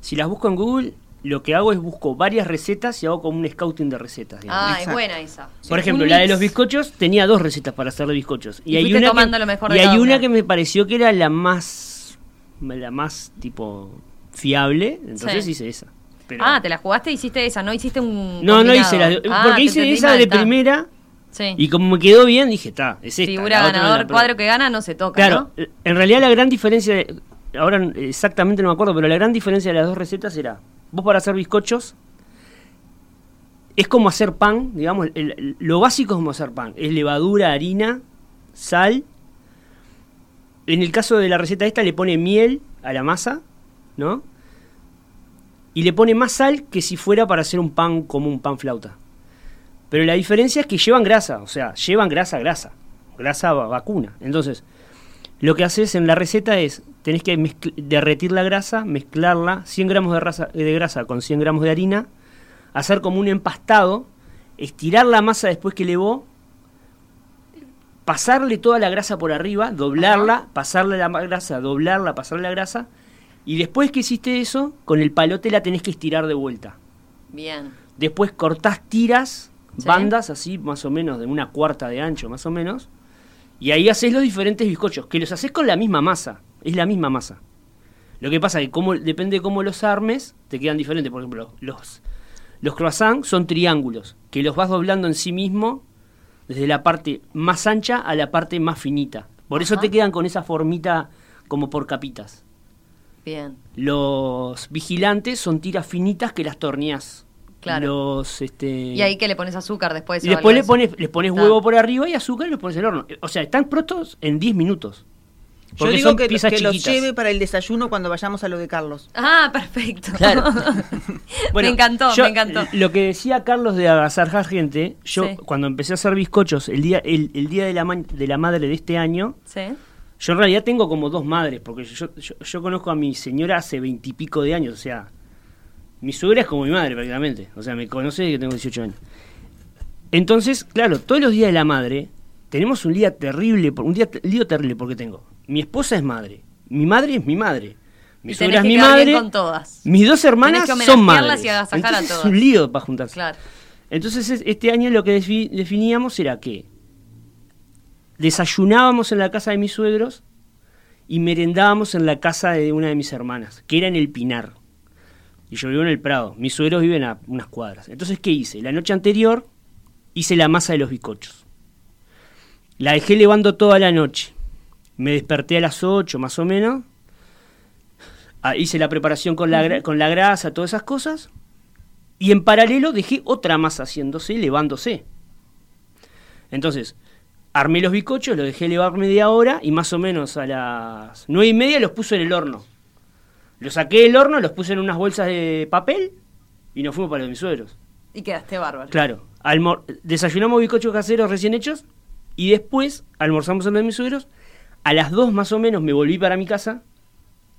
Si las busco en Google, lo que hago es busco varias recetas y hago como un scouting de recetas. digamos. Ah, es buena esa. Por ejemplo, la de los bizcochos tenía dos recetas para hacer de bizcochos. Y hay fuiste una tomando que, lo mejor y de hay una una. que me pareció que era la más la más tipo fiable, entonces Sí. hice esa. Pero- Ah, te la jugaste y hiciste esa, no hiciste un. no, no hice la Ah, porque hice esa de primera Sí. y como me quedó bien dije, está, es esta. Figura ganador, pruebo". cuadro que gana, no se toca. Claro, ¿no? eh, en realidad la gran diferencia, de- ahora exactamente no me acuerdo, pero la gran diferencia de las dos recetas era, vos para hacer bizcochos, es como hacer pan, digamos, el- el- lo básico es como hacer pan, es levadura, harina, sal. En el caso de la receta esta le pone miel a la masa, ¿no? Y le pone más sal que si fuera para hacer un pan como un pan flauta. Pero la diferencia es que llevan grasa, o sea, llevan grasa, grasa, grasa va- vacuna. Entonces, lo que haces en la receta es, tenés que derretir la grasa, mezclarla, 100 gramos de, raza- de grasa con 100 gramos de harina, hacer como un empastado, estirar la masa después que levó, pasarle toda la grasa por arriba, doblarla, pasarle la grasa, doblarla, pasarle la grasa, y después que hiciste eso, con el palote la tenés que estirar de vuelta. Bien. Después cortás tiras, Sí. bandas así más o menos de una cuarta de ancho más o menos. Y ahí haces los diferentes bizcochos, que los haces con la misma masa. Es la misma masa. Lo que pasa es que como, depende de cómo los armes, te quedan diferentes. Por ejemplo, los, los croissants son triángulos, que los vas doblando en sí mismo desde la parte más ancha a la parte más finita. Por eso te quedan con esa formita como por capitas. Bien. Los vigilantes son tiras finitas que las torneás. Claro. Los, este, Y ahí que le pones azúcar después. y después le pones, les pones huevo por arriba y azúcar y los pones en el horno. O sea, están prontos en 10 minutos. Yo digo son que, piezas que los lleve para el desayuno cuando vayamos a lo de Carlos. Ah, perfecto. Claro. me encantó, yo, me encantó. Lo que decía Carlos de agasajar gente, yo Sí. cuando empecé a hacer bizcochos el día, el, el día de, la de la madre de este año, Sí. Yo en realidad tengo como dos madres, porque yo, yo, yo conozco a mi señora hace veintipico de años, o sea, mi suegra es como mi madre prácticamente, o sea, me conoce desde que tengo 18 años. Entonces, claro, todos los días de la madre tenemos un día terrible, un día lío terrible porque tengo, mi esposa es madre, mi madre es mi madre, mi suegra es mi madre, con todas. mis dos hermanas que son madres. y agasajar a Entonces todas. es un lío para juntarse. Claro. Entonces es- este año lo que defi- definíamos era que desayunábamos en la casa de mis suegros y merendábamos en la casa de una de mis hermanas, que era en el Pinar. Y yo vivo en el Prado. Mis suegros viven a unas cuadras. Entonces, ¿qué hice? La noche anterior hice la masa de los bizcochos. La dejé levando toda la noche. Me desperté a las 8 más o menos. Ah, hice la preparación con la, con la grasa, todas esas cosas. Y en paralelo dejé otra masa haciéndose, levándose. Entonces, armé los bizcochos, los dejé elevar media hora y más o menos a las nueve y media los puse en el horno. Los saqué del horno, los puse en unas bolsas de papel y nos fuimos para los de mis suegros. Y quedaste bárbaro. Claro, almor- desayunamos bizcochos caseros recién hechos y después almorzamos en los de mis suegros. A las dos más o menos me volví para mi casa,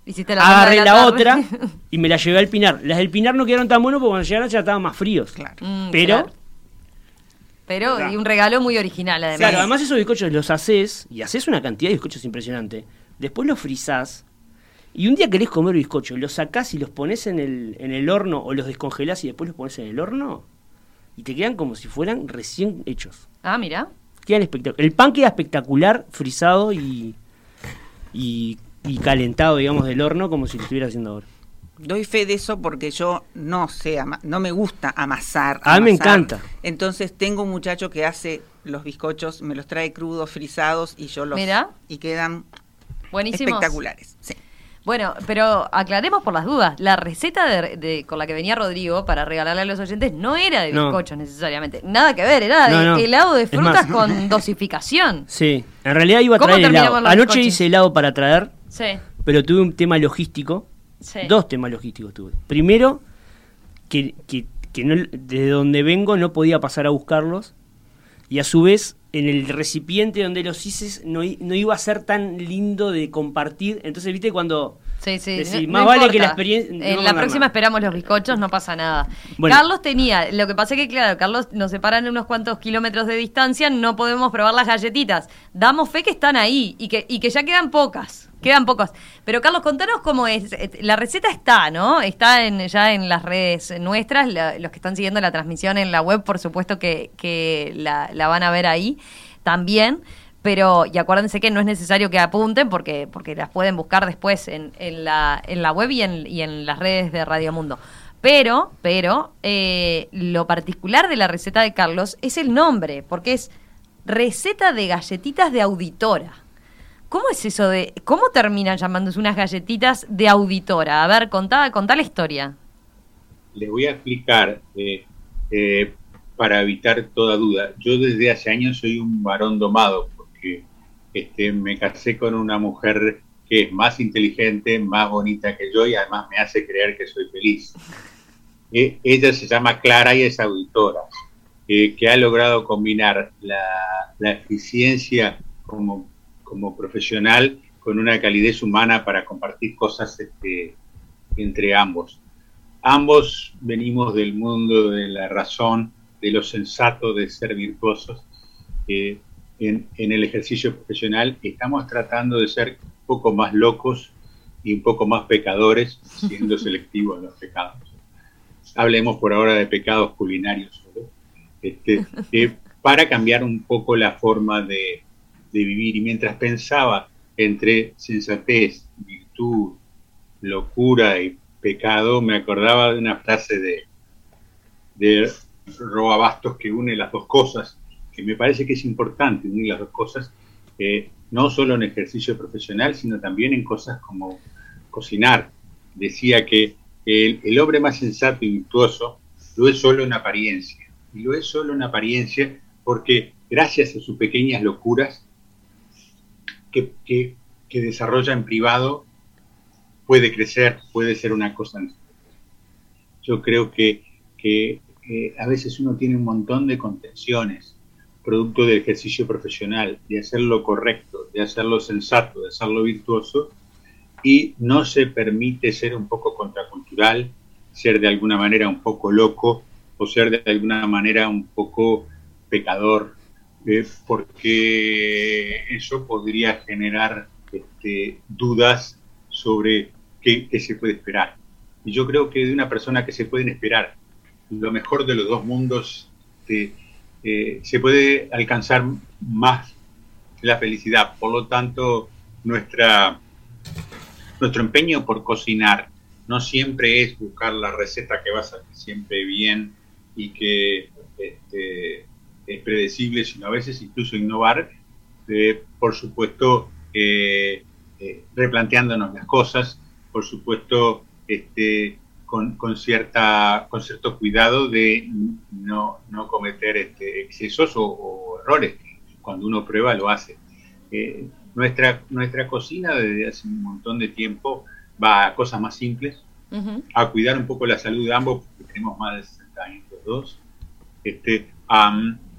Hiciste la agarré la, otra y me la llevé al Pinar. Las del Pinar no quedaron tan buenos porque cuando llegaron ya estaban más fríos. Claro. Mm, Pero, claro. Pero, Claro. y un regalo muy original además. claro, además esos bizcochos los haces y haces una cantidad de bizcochos impresionante. Después los frizás y un día querés comer bizcochos, los sacás y los pones en el, en el horno o los descongelás y después los pones en el horno y te quedan como si fueran recién hechos. Ah, mira. Quedan espectac- El pan queda espectacular, frizado y, y, y calentado, digamos, del horno como si lo estuviera haciendo ahora. Doy fe de eso porque yo no sé, ama- no me gusta amasar. A mí me amasar. encanta. Entonces tengo un muchacho que hace los bizcochos, me los trae crudos, frisados y yo los Mirá. y quedan Buenísimos. espectaculares. Sí. Bueno, pero aclaremos por las dudas. La receta de, de- con la que venía Rodrigo para regalarle a los oyentes no era de No. bizcochos necesariamente. Nada que ver, era de No, no. helado de frutas más. con dosificación. Sí, en realidad iba a ¿Cómo traer helado. Anoche bizcochos? hice helado para traer, Sí, pero tuve un tema logístico. Sí. Dos temas logísticos tuve. Primero, que, que, que no, de donde vengo no podía pasar a buscarlos. Y a su vez, en el recipiente donde los hice no, no iba a ser tan lindo de compartir. Entonces, viste, cuando... Sí, sí. Decís, no- más no vale importa. que la experiencia- no En la próxima esperamos los bizcochos, no pasa nada. Bueno. Carlos tenía, lo que pasa es que, claro, Carlos nos separan unos cuantos kilómetros de distancia, no podemos probar las galletitas. Damos fe que están ahí y que, y que ya quedan pocas. Quedan pocas. Pero Carlos, contanos cómo es. Eh, La receta está, ¿no? Está en, ya en las redes nuestras. La- los que están siguiendo la transmisión en la web, por supuesto que, que la, la van a ver ahí también. Pero, y acuérdense que no es necesario que apunten porque, porque las pueden buscar después en, en, la, en la web y en, y en las redes de Radio Mundo. Pero, pero, eh, lo particular de la receta de Carlos es el nombre, porque es receta de galletitas de auditora. ¿Cómo es eso de, cómo terminan llamándose unas galletitas de auditora? A ver, contá, contá la historia. Les voy a explicar, eh, eh, para evitar toda duda. Yo desde hace años soy un varón domado, porque este, me casé con una mujer que es más inteligente, más bonita que yo y además me hace creer que soy feliz. Eh, ella se llama Clara y es auditora, eh, que ha logrado combinar la, la eficiencia como, como profesional con una calidez humana para compartir cosas este, entre ambos. Ambos venimos del mundo de la razón, de lo sensato, de ser virtuosos. Eh, en, en, el ejercicio profesional estamos tratando de ser un poco más locos y un poco más pecadores, siendo selectivos en los pecados. Hablemos por ahora de pecados culinarios, este, eh, para cambiar un poco la forma de, de, vivir. Y mientras pensaba entre sensatez, virtud, locura y pecado, me acordaba de una frase de, de que une las dos cosas, que me parece que es importante unir las dos cosas, eh, no solo en ejercicio profesional, sino también en cosas como cocinar. Decía que el, el hombre más sensato y virtuoso lo es solo en apariencia, y lo es solo en apariencia porque gracias a sus pequeñas locuras que, que, que desarrolla en privado, puede crecer, puede ser una cosa. Yo creo que, que eh, a veces uno tiene un montón de contenciones, producto del ejercicio profesional, de hacerlo correcto, de hacerlo sensato, de hacerlo virtuoso, y no se permite ser un poco contracultural, ser de alguna manera un poco loco o ser de alguna manera un poco pecador, eh, porque eso podría generar este, dudas sobre qué, qué, se puede esperar. Y yo creo que de una persona que se pueden esperar lo mejor de los dos mundos, este, eh, se puede alcanzar más la felicidad. Por lo tanto, nuestra, nuestro empeño por cocinar no siempre es buscar la receta que va a salir siempre bien y que este, es predecible, sino a veces incluso innovar, eh, por supuesto, eh, eh, replanteándonos las cosas, por supuesto, este, con, con, cierta, con cierto cuidado de no, no cometer este, excesos o, o, errores. Cuando uno prueba, lo hace. Eh, nuestra, nuestra cocina desde hace un montón de tiempo va a cosas más simples, uh -huh. a cuidar un poco la salud de ambos, porque tenemos más de 60 años los dos, este,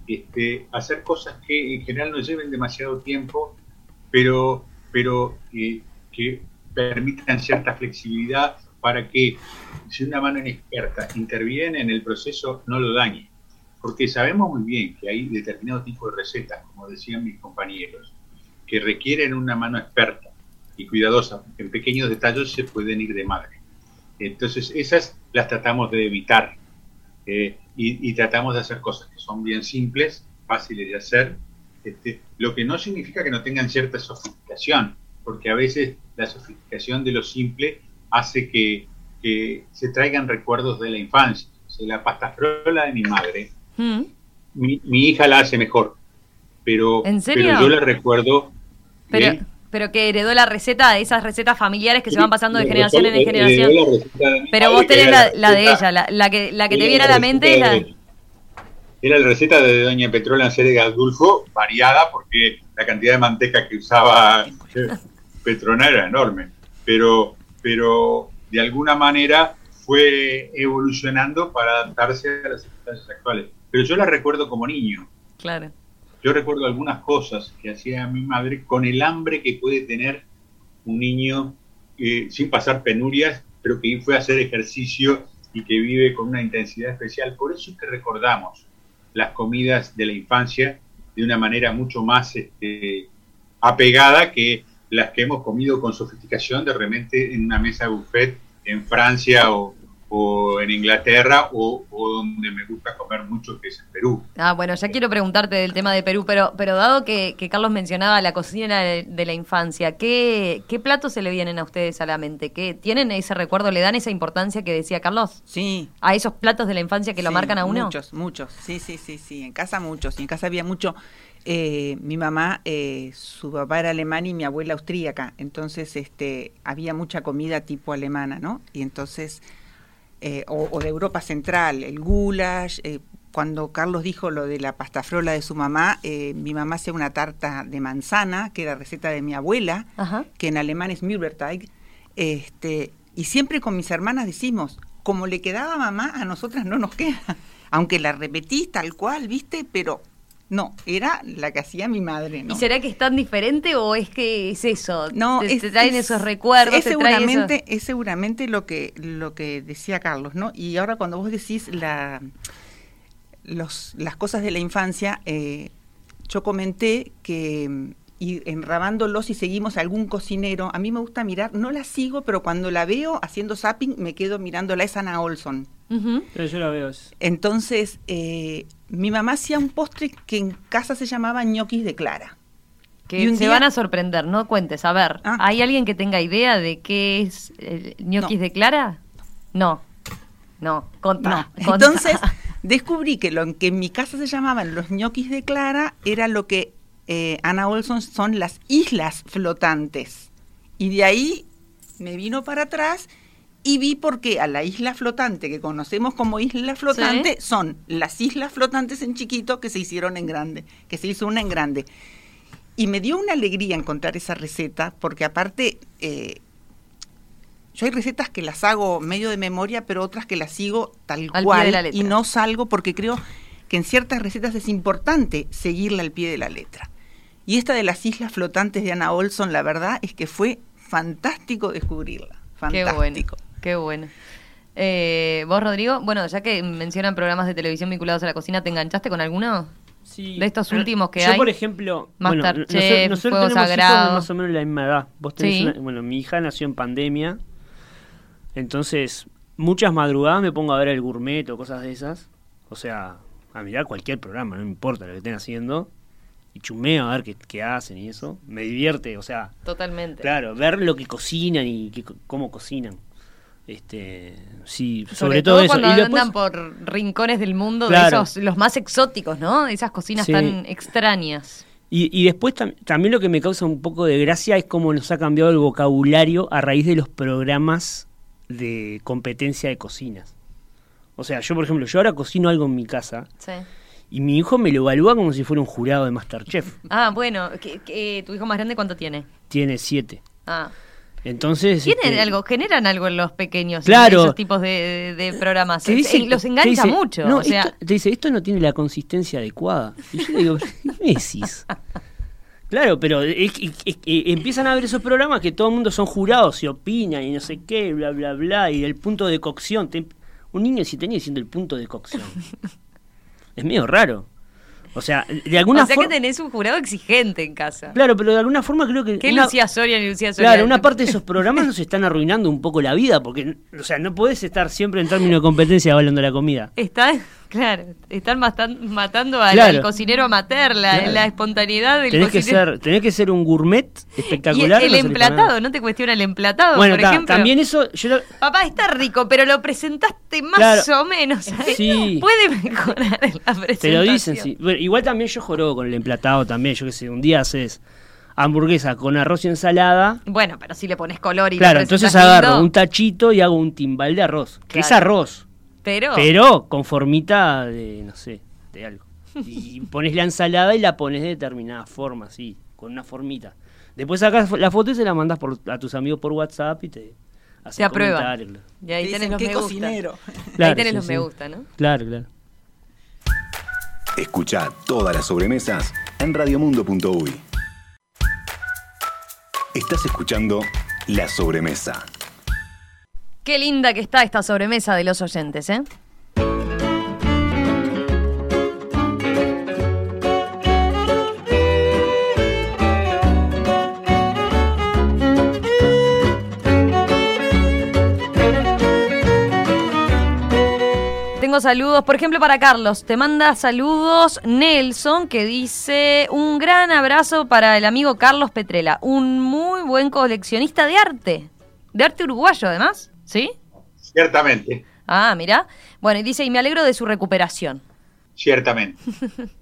este, hacer cosas que en general no lleven demasiado tiempo, pero, pero eh, que permitan cierta flexibilidad para que si una mano inexperta interviene en el proceso no lo dañe. Porque sabemos muy bien que hay determinado tipo de recetas, como decían mis compañeros, que requieren una mano experta y cuidadosa. En pequeños detalles se pueden ir de madre. Entonces, esas las tratamos de evitar eh, y, y, tratamos de hacer cosas que son bien simples, fáciles de hacer, este, lo que no significa que no tengan cierta sofisticación, porque a veces la sofisticación de lo simple hace que, que se traigan recuerdos de la infancia. O sea, la de mi madre, mm. mi, mi, hija la hace mejor, pero, ¿En serio? pero yo la recuerdo. Pero, ¿bien? Pero que heredó la receta de esas recetas familiares que se van pasando de generación en generación. Pero vos tenés la, la, de ella, la, la que, la que te viene a la mente es la... Era la receta de doña Petrola de Galdulfo, variada porque la cantidad de manteca que usaba Petrona era enorme, pero, pero de alguna manera fue evolucionando para adaptarse a las circunstancias actuales. Pero yo la recuerdo como niño. Claro yo recuerdo algunas cosas que hacía mi madre con el hambre que puede tener un niño eh, sin pasar penurias, pero que fue a hacer ejercicio y que vive con una intensidad especial. Por eso es que recordamos las comidas de la infancia de una manera mucho más este, apegada que las que hemos comido con sofisticación de repente en una mesa buffet en Francia o, o en Inglaterra o, o, donde me gusta comer mucho, que es en Perú. Ah, bueno, ya quiero preguntarte del tema de Perú, pero, pero dado que, que Carlos mencionaba la cocina de, de, la infancia, ¿qué, ¿qué platos se le vienen a ustedes a la mente? ¿Qué, ¿Tienen ese recuerdo, le dan esa importancia que decía Carlos? Sí. ¿A esos platos de la infancia que sí, lo marcan a uno? Muchos, muchos, sí, sí, sí, sí, en casa muchos, y en casa había mucho... Eh, mi mamá, eh, su papá era alemán y mi abuela austríaca, entonces este, había mucha comida tipo alemana, ¿no? Y entonces eh, o, o, de Europa Central, el goulash. Eh, cuando Carlos dijo lo de la pasta frola de su mamá, eh, mi mamá hacía una tarta de manzana, que era receta de mi abuela, Ajá. que en alemán es Mürberteig. Este, y siempre con mis hermanas decimos, como le quedaba a mamá, a nosotras no nos queda. Aunque la repetís tal cual, ¿viste? Pero no, era la que hacía mi madre, ¿no? ¿Y será que es tan diferente o es que es eso? No, te, es, te traen es, esos recuerdos. Es seguramente, es seguramente lo que lo que decía Carlos, ¿no? Y ahora cuando vos decís la los, las cosas de la infancia, eh, yo comenté que y enrabándolos y seguimos a algún cocinero, a mí me gusta mirar, no la sigo, pero cuando la veo haciendo zapping me quedo mirándola, es Ana Olson. Uh -huh. Pero yo la veo. Entonces, eh, mi mamá hacía un postre que en casa se llamaba ñoquis de clara. Que Y un se día- van a sorprender, no cuentes. A ver, Ah. ¿hay alguien que tenga idea de qué es el ñoquis No. de Clara? No. No, contá. No. contá. Entonces, descubrí que lo que en mi casa se llamaban los ñoquis de Clara era lo que eh, Ana Olson son las islas flotantes. Y de ahí me vino para atrás y vi por qué a la isla flotante que conocemos como isla flotante son las islas flotantes en chiquito que se hicieron en grande, que se hizo una en grande. Y me dio una alegría encontrar esa receta, porque aparte, eh, yo hay recetas que las hago medio de memoria, pero otras que las sigo tal Al cual la y no salgo porque creo que en ciertas recetas es importante seguirla al pie de la letra. Y esta de las islas flotantes de Ana Olson, la verdad es que fue fantástico descubrirla. Qué Fantástico. bueno, qué bueno. Eh, vos, Rodrigo, bueno, ya que mencionan programas de televisión vinculados a la cocina, ¿te enganchaste con alguno? Sí. De estos últimos que Yo, hay. por ejemplo, bueno, Masterchef, Fuego Sagrado. de más o menos la misma edad. Vos tenés Sí. una- bueno, mi hija nació en pandemia, entonces muchas madrugadas me pongo a ver el gourmet o cosas de esas. O sea, a mirar cualquier programa, no me importa lo que estén haciendo. Y chumeo a ver qué, qué hacen y eso. Me divierte, o sea, Totalmente. claro, ver lo que cocinan y cómo cocinan. Este, sí, sobre, Sobre, todo, todo, eso. cuando Y después- andan por rincones del mundo, Claro. de esos, los más exóticos, ¿no? Esas cocinas Sí. tan extrañas. Y, y después tam- también lo que me causa un poco de gracia es cómo nos ha cambiado el vocabulario a raíz de los programas de competencia de cocinas. O sea, yo por ejemplo, yo ahora cocino algo en mi casa Sí. y mi hijo me lo evalúa como si fuera un jurado de Masterchef. Ah, bueno, ¿qué- qué- ¿tu hijo más grande cuánto tiene? Tiene siete. Ah. Entonces... Tienen este, algo, generan algo en los pequeños, Claro. esos tipos de, programas. te Eh, dice- los te engancha dice, mucho. No, o sea, esto- te dice, esto no tiene la consistencia adecuada. Y yo digo, ¿qué decís? Claro, pero es es que empiezan a ver esos programas que todo el mundo son jurados y opinan y no sé qué, bla, bla, bla, y el punto de cocción. te- un niño si tenía diciendo el punto de cocción. es medio raro. O sea, de alguna o sea que forma... tenés un jurado exigente en casa. Claro, pero de alguna forma creo que... ¿Qué una- Lucía Soria ni Lucía Soria? Claro, una parte de esos programas nos están arruinando un poco la vida, porque, o sea, no podés estar siempre en términos de competencia hablando de la comida. Está, claro, están matan- matando al, Claro. al cocinero amateur, la, Claro. la espontaneidad del Tenés que, cocinero. ser, tenés que ser un gourmet y espectacular. el salís para emplatado. ¿no te cuestiona el emplatado, Bueno, por ta, ejemplo? también eso. Yo lo- Papá, está rico, pero lo presentaste más Claro. o menos. ¿sabes? Sí. Puede mejorar la presentación. te lo dicen, sí. Bueno, igual también yo joro con el emplatado también. Yo qué sé, un día haces hamburguesa con arroz y ensalada. Bueno, pero si le pones color y Claro, entonces agarro lindo, un tachito y hago un timbal de arroz. Que es arroz, Pero, pero con formita de, no sé, de algo. Y pones la ensalada y la pones de determinada forma, así, con una formita. Después sacas la foto y se la mandas por, a tus amigos por WhatsApp y te hacen Te aprueban. y ahí Te tenés los "Qué me gusta. cocinero". Claro, ahí tenés sí, los me gusta, ¿no? Claro, claro. Escucha todas las sobremesas en radiomundo.uy. Estás escuchando La Sobremesa. Qué linda que está esta sobremesa de los oyentes, ¿eh? Tengo saludos, por ejemplo, para Carlos. Te manda saludos Nelson, que dice un gran abrazo para el amigo Carlos Petrela, un muy buen coleccionista de arte. De arte uruguayo, además, ¿sí? Ciertamente, Ah, mira. Bueno, y dice, y me alegro de su recuperación. ciertamente.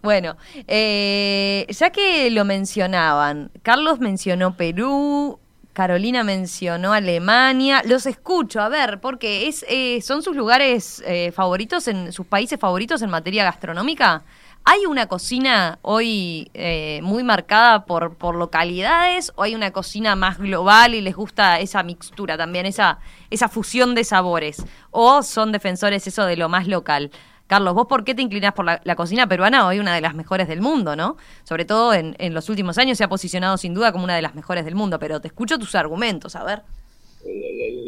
Bueno, eh, ya que lo mencionaban, Carlos mencionó Perú, Carolina mencionó Alemania, los escucho, a ver, porque es, eh, son sus lugares eh, favoritos, en sus países favoritos en materia gastronómica. ¿Hay una cocina hoy eh, muy marcada por, por localidades o hay una cocina más global y les gusta esa mixtura también, esa, esa fusión de sabores? ¿O son defensores eso de lo más local? Carlos, ¿vos por qué te inclinás por la, cocina peruana hoy una de las mejores del mundo, no? Sobre todo en, los últimos años se ha posicionado sin duda como una de las mejores del mundo, pero te escucho tus argumentos, a ver.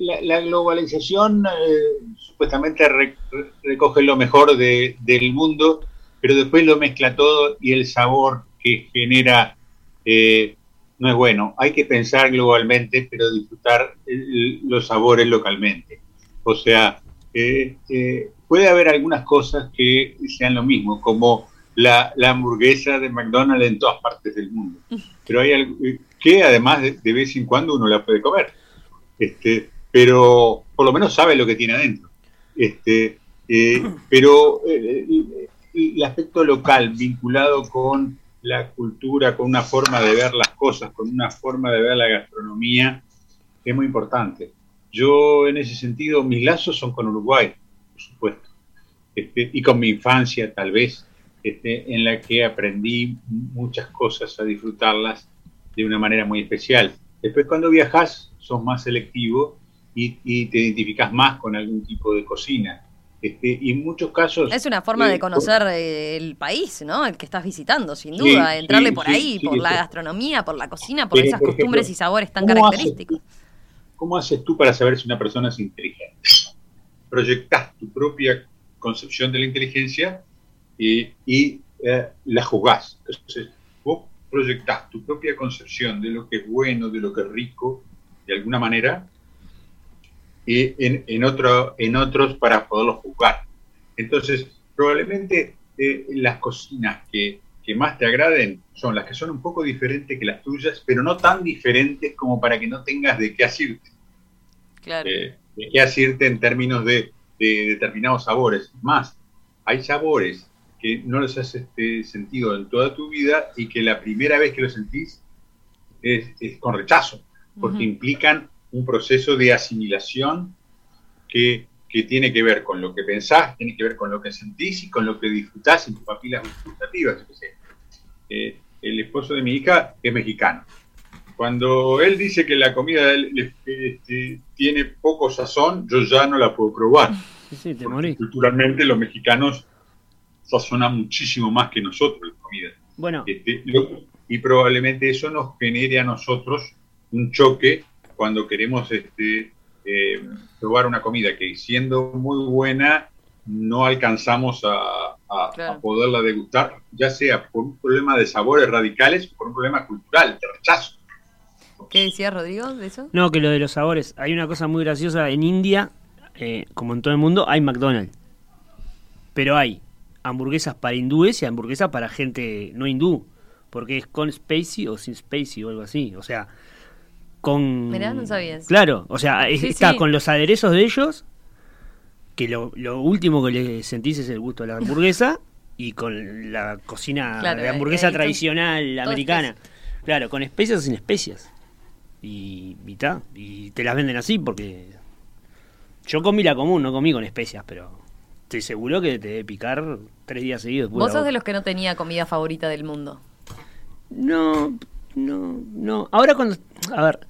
La, la globalización eh, supuestamente re- re- recoge lo mejor de- del mundo, pero después lo mezcla todo y el sabor que genera eh, no es bueno. Hay que pensar globalmente, pero disfrutar los sabores localmente. O sea, eh, eh, puede haber algunas cosas que sean lo mismo, como la, la hamburguesa de McDonald's en todas partes del mundo. Pero hay algo que además de, de vez en cuando uno la puede comer. Este, pero por lo menos sabe lo que tiene adentro. Este, eh, pero eh, el, aspecto local vinculado con la cultura, con una forma de ver las cosas, con una forma de ver la gastronomía, es muy importante. Yo en ese sentido, mis lazos son con Uruguay, este, y con mi infancia tal vez, este, en la que aprendí muchas cosas a disfrutarlas de una manera muy especial. Después cuando viajas, sos más selectivo y, y te identificas más con algún tipo de cocina. Este, y en muchos casos... Es una forma eh, de conocer eh, el país, ¿no? El que estás visitando, sin Sí, duda. Entrarle sí, por ahí, sí, por la gastronomía, por la cocina, por Pero, esas por costumbres y sabores tan ¿cómo haces característicos. ¿Cómo haces tú para saber si una persona es inteligente? Proyectás tu propia concepción de la inteligencia y, y, eh, la juzgás. Entonces, vos proyectás tu propia concepción de lo que es bueno, de lo que es rico, de alguna manera, y en, en, otro, en otros para poderlos juzgar. Entonces, probablemente eh, las cocinas que, que más te agraden son las que son un poco diferentes que las tuyas, pero no tan diferentes como para que no tengas de qué asirte. Claro. Eh, de qué asirte en términos de, de determinados sabores. Más, hay sabores que no les has este, sentido en toda tu vida y que la primera vez que los sentís es, es con rechazo, porque implican un proceso de asimilación que, que tiene que ver con lo que pensás, tiene que ver con lo que sentís y con lo que disfrutás en tus papilas gustativas. Eh, el esposo de mi hija es mexicano. Cuando él dice que la comida de él le- este, tiene poco sazón, yo ya no la puedo probar. Sí, sí, te morí. culturalmente los mexicanos sazonan muchísimo más que nosotros la comida. Bueno, Este, lo- y probablemente eso nos genere a nosotros un choque cuando queremos este, eh, probar una comida que siendo muy buena no alcanzamos a, a- Claro. a poderla degustar, ya sea por un problema de sabores radicales o por un problema cultural, de rechazo. ¿Qué decías, Rodrigo, de eso? no, que lo de los sabores. Hay una cosa muy graciosa. En India, eh, como en todo el mundo, hay McDonald's. Pero hay hamburguesas para hindúes y hamburguesas para gente no hindú. Porque es con spicy o sin spicy o algo así. O sea, con... Mirá, no sabía eso. Claro, o sea, Sí, está sí. con los aderezos de ellos, que lo, lo último que le sentís es el gusto de la hamburguesa, y con la cocina Claro, de ahí- hamburguesa está tradicional americana. Claro, con especias o sin especias. Y, y ta, y te las venden así porque yo comí la común, no comí con especias, pero estoy seguro que te debe picar tres días seguidos. Vos sos boca. de los que no tenía comida favorita del mundo. No, no, no. Ahora cuando... A ver,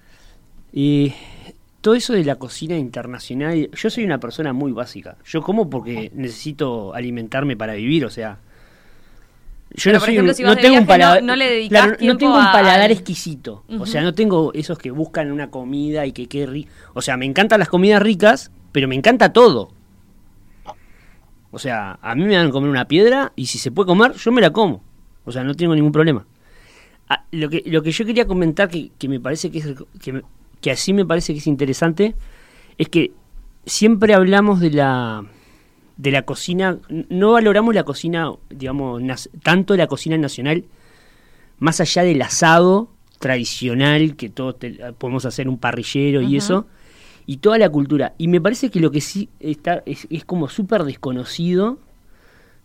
y todo eso de la cocina internacional, yo soy una persona muy básica. Yo como porque necesito alimentarme para vivir, o sea... Yo Pero, no por soy ejemplo, si tengo un viaje, paladar, no le dedicás claro, no tiempo tengo un a- paladar al- exquisito. O sea, no tengo esos que buscan una comida y que quede rico. O sea, me encantan las comidas ricas, pero me encanta todo. O sea, a mí me dan a comer una piedra y si se puede comer, yo me la como. O sea, no tengo ningún problema. Ah, lo, que, lo que yo quería comentar, que, que me parece que, es, que, me- que así me parece que es interesante, es que siempre hablamos de la, de la cocina, no valoramos la cocina, digamos, tanto la cocina nacional, más allá del asado tradicional, que todos te- podemos hacer un parrillero y eso, y toda la cultura. Y me parece que lo que sí está es, es como súper desconocido,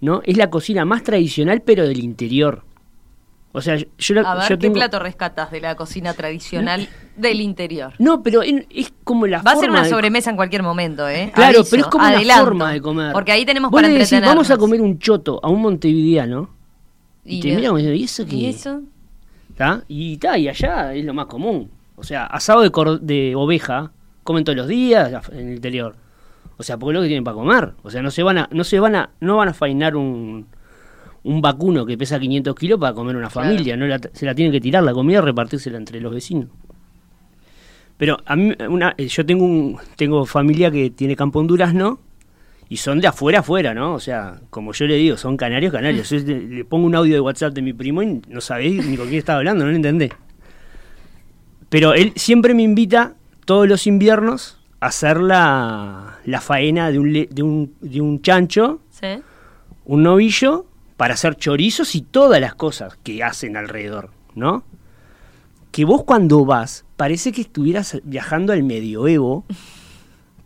¿no? Es la cocina más tradicional, pero del interior. O sea, yo, la- A ver, yo ¿qué tengo- plato rescatas de la cocina tradicional del interior? No, pero en- es como la Va a ser forma una de- sobremesa en cualquier momento, ¿eh? Claro, Aviso, pero es como adelanto. la forma de comer. Porque ahí tenemos para entretenernos. vamos a comer un choto a un montevideano. Y, Y te le- mira como diciendo, ¿y eso qué? ¿Y eso? ¿Tá? Y, ta, y allá es lo más común. O sea, asado de, cor- de oveja comen todos los días en el interior. O sea, porque es lo que tienen para comer. O sea, no se van a, no se van a, no van a fainar un, un vacuno que pesa 500 kilos para comer una Claro. familia. No la- se la tienen que tirar la comida y repartírsela entre los vecinos. Pero a mí, una, eh, yo tengo un, tengo familia que tiene campo en Durazno y son de afuera afuera, ¿no? O sea, como yo le digo, son canarios canarios. Yo le, le pongo un audio de WhatsApp de mi primo y no sabéis ni con quién estaba hablando, no lo entendés. Pero él siempre me invita todos los inviernos a hacer la, la faena de un, de, un, de un chancho, ¿Sí? un novillo, para hacer chorizos y todas las cosas que hacen alrededor, ¿no? Que vos cuando vas, parece que estuvieras viajando al medioevo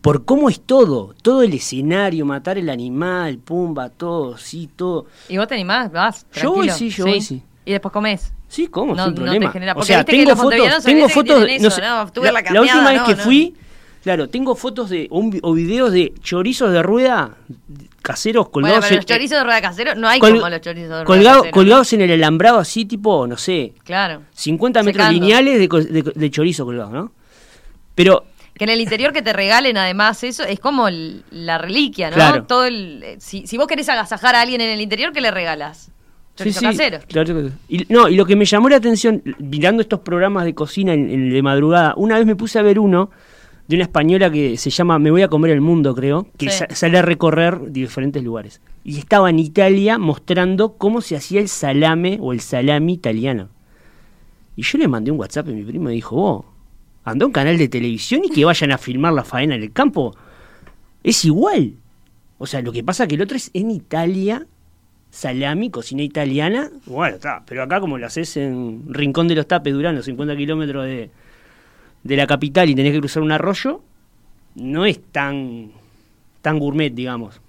por cómo es todo, todo el escenario, matar el animal, pumba, todo, sí, todo. ¿Y vos te animás? Vas, Yo voy, sí, yo voy, sí. Y después comés. Sí, ¿cómo? No- Sin no te problema. genera- o sea, tengo fotos, tengo fotos, no sé, la, la última vez que fui, claro, tengo fotos de un, o videos de chorizos de rueda caseros Bueno, colgados pero los chorizos de rueda casero, no hay col- como los chorizos de rueda colgado- colgados en el alambrado así tipo, no sé, Claro. 50 metros Secando. lineales de, de- de chorizo colgado, ¿no? Pero Que en el interior que te regalen además eso es como el- la reliquia, ¿no? Claro. Todo el, eh, si, si vos querés agasajar a alguien en el interior, ¿qué le regalas? Chorizo Sí, sí, casero. claro y, no, y lo que me llamó la atención, mirando estos programas de cocina en, en- de madrugada, una vez me puse a ver uno de una española que se llama Me voy a comer el mundo, creo, que Sí. sale a recorrer diferentes lugares. Y estaba en Italia mostrando cómo se hacía el salame o el salami italiano. Y yo le mandé un WhatsApp a mi primo y dijo, vos, anda a un canal de televisión y que vayan a filmar la faena en el campo. Es igual. O sea, lo que pasa que el otro es en Italia, salami, cocina italiana. Bueno, está. Pero acá como lo haces en Rincón de los Tapes, Durano, 50 kilómetros de, de la capital y tenés que cruzar un arroyo, no es tan, tan gourmet, digamos.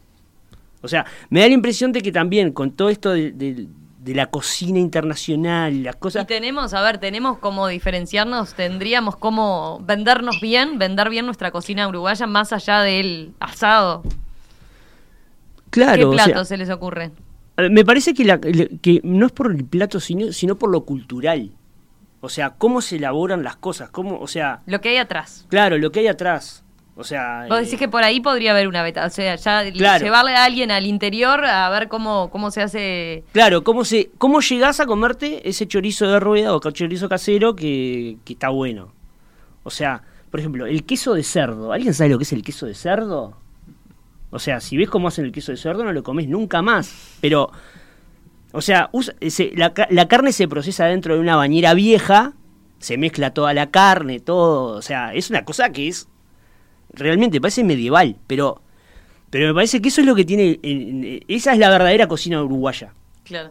O sea, me da la impresión de que también con todo esto de, de- de la cocina internacional, las Y cosas... tenemos, a ver, tenemos cómo diferenciarnos, tendríamos cómo vendernos bien, vender bien nuestra cocina uruguaya más allá del asado. Claro, ¿Qué o sea, platos se les ocurre? Me parece que, la- que no es por el plato, sino, sino por lo cultural. O sea, cómo se elaboran las cosas, cómo, o sea, Lo que hay atrás. claro, lo que hay atrás. O sea, Vos eh, decís que por ahí podría haber una beta, o sea, ya Claro. llevarle a alguien al interior a ver cómo, cómo se hace claro, cómo se, cómo llegás a comerte ese chorizo de rueda o chorizo casero que, que está bueno. O sea, por ejemplo, el queso de cerdo. ¿Alguien sabe lo que es el queso de cerdo? O sea, si ves cómo hacen el queso de cerdo, no lo comes nunca más. Pero, o sea, usa- se- la, la carne se procesa dentro de una bañera vieja, se mezcla toda la carne, todo. O sea, es una cosa que es realmente parece medieval, pero, pero me parece que eso es lo que tiene. en- en- esa es la verdadera cocina uruguaya. Claro.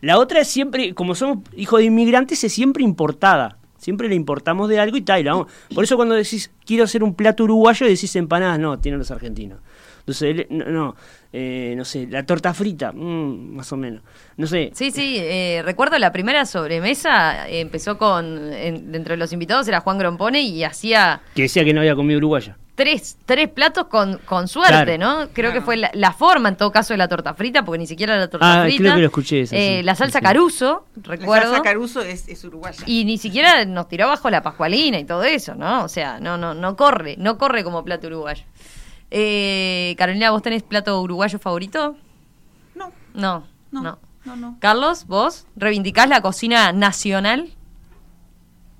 La otra es siempre, como somos hijos de inmigrantes, es siempre importada. Siempre le importamos de algo y tal. y la vamos- Por eso cuando decís, quiero hacer un plato uruguayo, decís empanadas, no, tienen los argentinos. Entonces, el- no, no, eh, no sé, la torta frita, mm, más o menos. No sé, Sí, sí, eh, recuerdo la primera sobremesa, empezó con, en- dentro de los invitados era Juan Grompone y hacía que decía que no había comido uruguaya. tres, tres platos con, con suerte, Claro. ¿no? Creo que fue la, la forma en todo caso de la torta frita, porque ni siquiera la torta Ah, frita. creo que lo escuché esa, Eh, sí. La salsa Sí. caruso, La recuerdo. salsa Caruso es, es uruguaya. Y ni siquiera nos tiró bajo la pascualina y todo eso, ¿no? O sea, no, no, no corre, no corre como plato uruguayo. Eh, Carolina, ¿vos tenés plato uruguayo favorito? No, No, no, no. no, no. Carlos, ¿vos reivindicás la cocina nacional?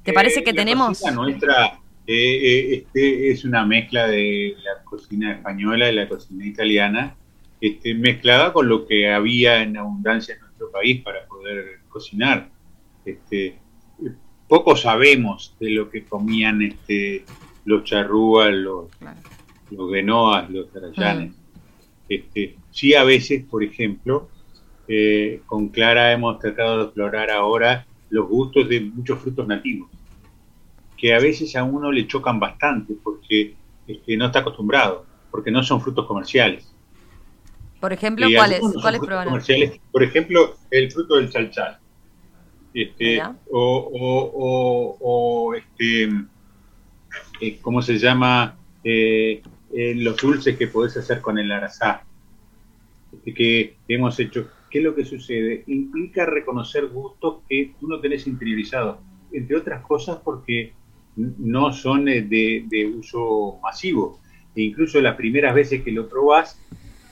¿Te parece Eh, que la tenemos? cocina nuestra eh, eh, este, es una mezcla de la cocina española y la cocina italiana, este, mezclada con lo que había en abundancia en nuestro país para poder cocinar. Este, poco sabemos de lo que comían este, los charrúas, los, Claro. Los genoas, los arayanes. Este, sí, a veces, por ejemplo, eh, con Clara hemos tratado de explorar ahora los gustos de muchos frutos nativos, que a veces a uno le chocan bastante porque este, no está acostumbrado, porque no son frutos comerciales. Por ejemplo, ¿cuáles, ¿cuáles comerciales, por ejemplo, el fruto del chalchal. Este, o, o, o, o, este, eh, ¿cómo se llama? Eh, eh, los dulces que podés hacer con el arazá, que hemos hecho. ¿Qué es lo que sucede? Implica reconocer gustos que tú no tenés interiorizados, entre otras cosas porque no son eh, de, de uso masivo. E incluso las primeras veces que lo probás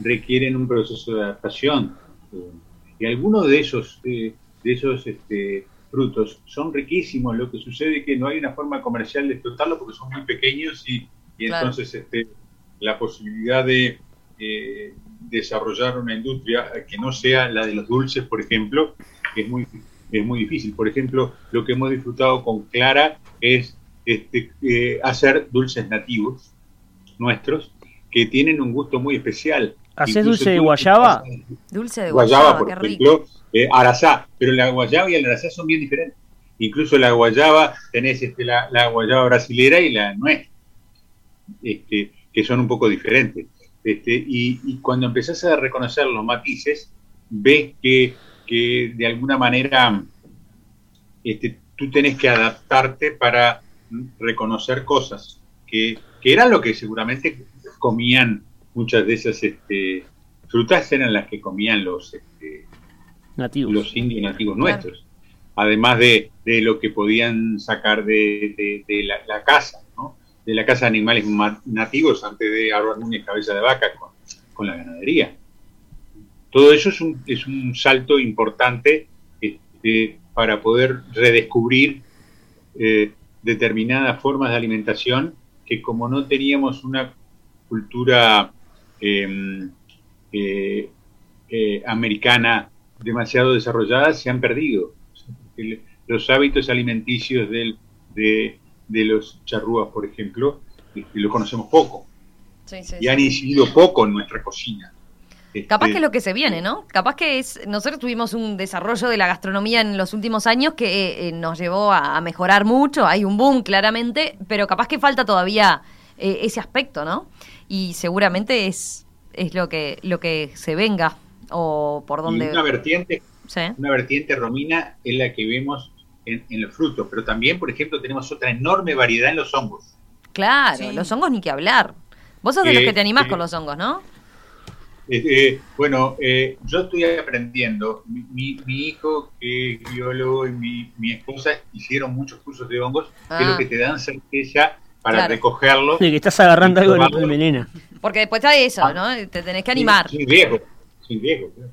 requieren un proceso de adaptación. Eh, y algunos de esos, de esos este, frutos son riquísimos. Lo que sucede es que no hay una forma comercial de explotarlo porque son muy pequeños y, y Claro. entonces este, la posibilidad de eh, desarrollar una industria que no sea la de los dulces, por ejemplo, es muy, es muy difícil. Por ejemplo, lo que hemos disfrutado con Clara es este, eh, hacer dulces nativos nuestros que tienen un gusto muy especial ¿Haces dulce de guayaba? Dulce de guayaba, guayaba, por qué rico. ejemplo, eh, arazá, pero la guayaba y el arazá son bien diferentes. Incluso la guayaba, tenés este, la, la guayaba brasilera y la nuestra, este, que son un poco diferentes. Este, y, y cuando empezás a reconocer los matices, ves que, que de alguna manera este, tú tenés que adaptarte para reconocer cosas que, que eran lo que seguramente comían muchas de esas este, frutas, eran las que comían los, este, Nativos. los indios nativos Claro. nuestros, además de, de lo que podían sacar de, de- de la, la caza, ¿no? De la caza de animales ma- nativos antes de Álvaro Núñez Cabeza de Vaca con, la ganadería. Todo eso es un, es un salto importante este, para poder redescubrir eh, determinadas formas de alimentación que como no teníamos una cultura eh, eh, eh, americana demasiado desarrollada se han perdido. Los hábitos alimenticios del- de, de los charrúas, por ejemplo, este, lo conocemos poco Sí, sí, y han incidido poco en nuestra cocina. Este, Capaz que es lo que se viene, ¿no? Capaz que es. Nosotros tuvimos un desarrollo de la gastronomía en los últimos años que eh, nos llevó a, mejorar mucho. Hay un boom, claramente, pero capaz que falta todavía eh, ese aspecto, ¿no? Y seguramente es, es lo que lo que se venga o por y donde. una vertiente Sí. una vertiente romina es la que vemos en, en los frutos, pero también, por ejemplo, tenemos otra enorme variedad en los hongos. Claro, Sí. los hongos ni que hablar. Vos sos de los Eh, que te animás eh, con los hongos, ¿no? Eh, eh, bueno, eh, yo estoy aprendiendo. Mi, mi- mi hijo, que es biólogo, y mi, mi esposa hicieron muchos cursos de hongos, que es Ah. lo que te dan certeza para Claro. recogerlos. De que estás agarrando algo te envenena. Porque después está eso, ¿no? Te tenés que animar. Sin, sin riesgo. Sin riesgo. claro.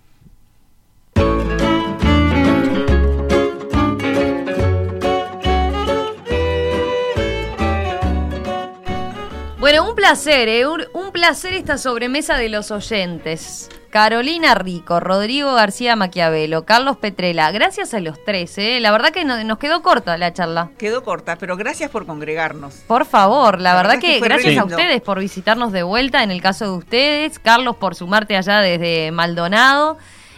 Bueno, un placer, ¿eh? Un, un placer esta sobremesa de los oyentes. Carolina Rico, Rodrigo García Maquiavelo, Carlos Petrela, gracias a los tres, ¿eh? La verdad que no- nos quedó corta la charla. Quedó corta, pero gracias por congregarnos. Por favor, la, La verdad, verdad que, gracias a ustedes por visitarnos de vuelta en el caso de ustedes, Carlos por sumarte allá desde Maldonado,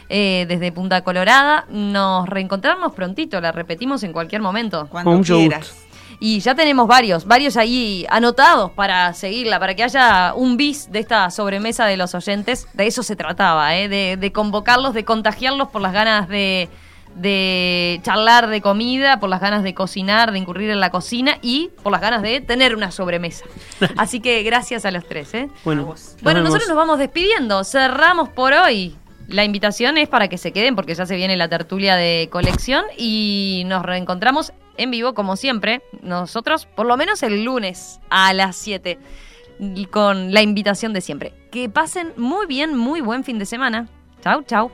eh, desde Punta Colorada. Nos reencontramos prontito, la repetimos en cualquier momento. Cuando Con quieras. Y ya tenemos varios, varios ahí anotados para seguirla, para que haya un bis de esta sobremesa de los oyentes. De eso se trataba, ¿eh? de, de convocarlos, de contagiarlos por las ganas de, de charlar de comida, por las ganas de cocinar, de incurrir en la cocina y por las ganas de tener una sobremesa. Así que gracias a los tres. ¿eh? Bueno, Bueno, nosotros nos vamos despidiendo. Cerramos por hoy. La invitación es para que se queden porque ya se viene la tertulia de colección y nos reencontramos en vivo como siempre. Nosotros, por lo menos el lunes a las 7 con la invitación de siempre. Que pasen muy bien, muy buen fin de semana. Chau, chau.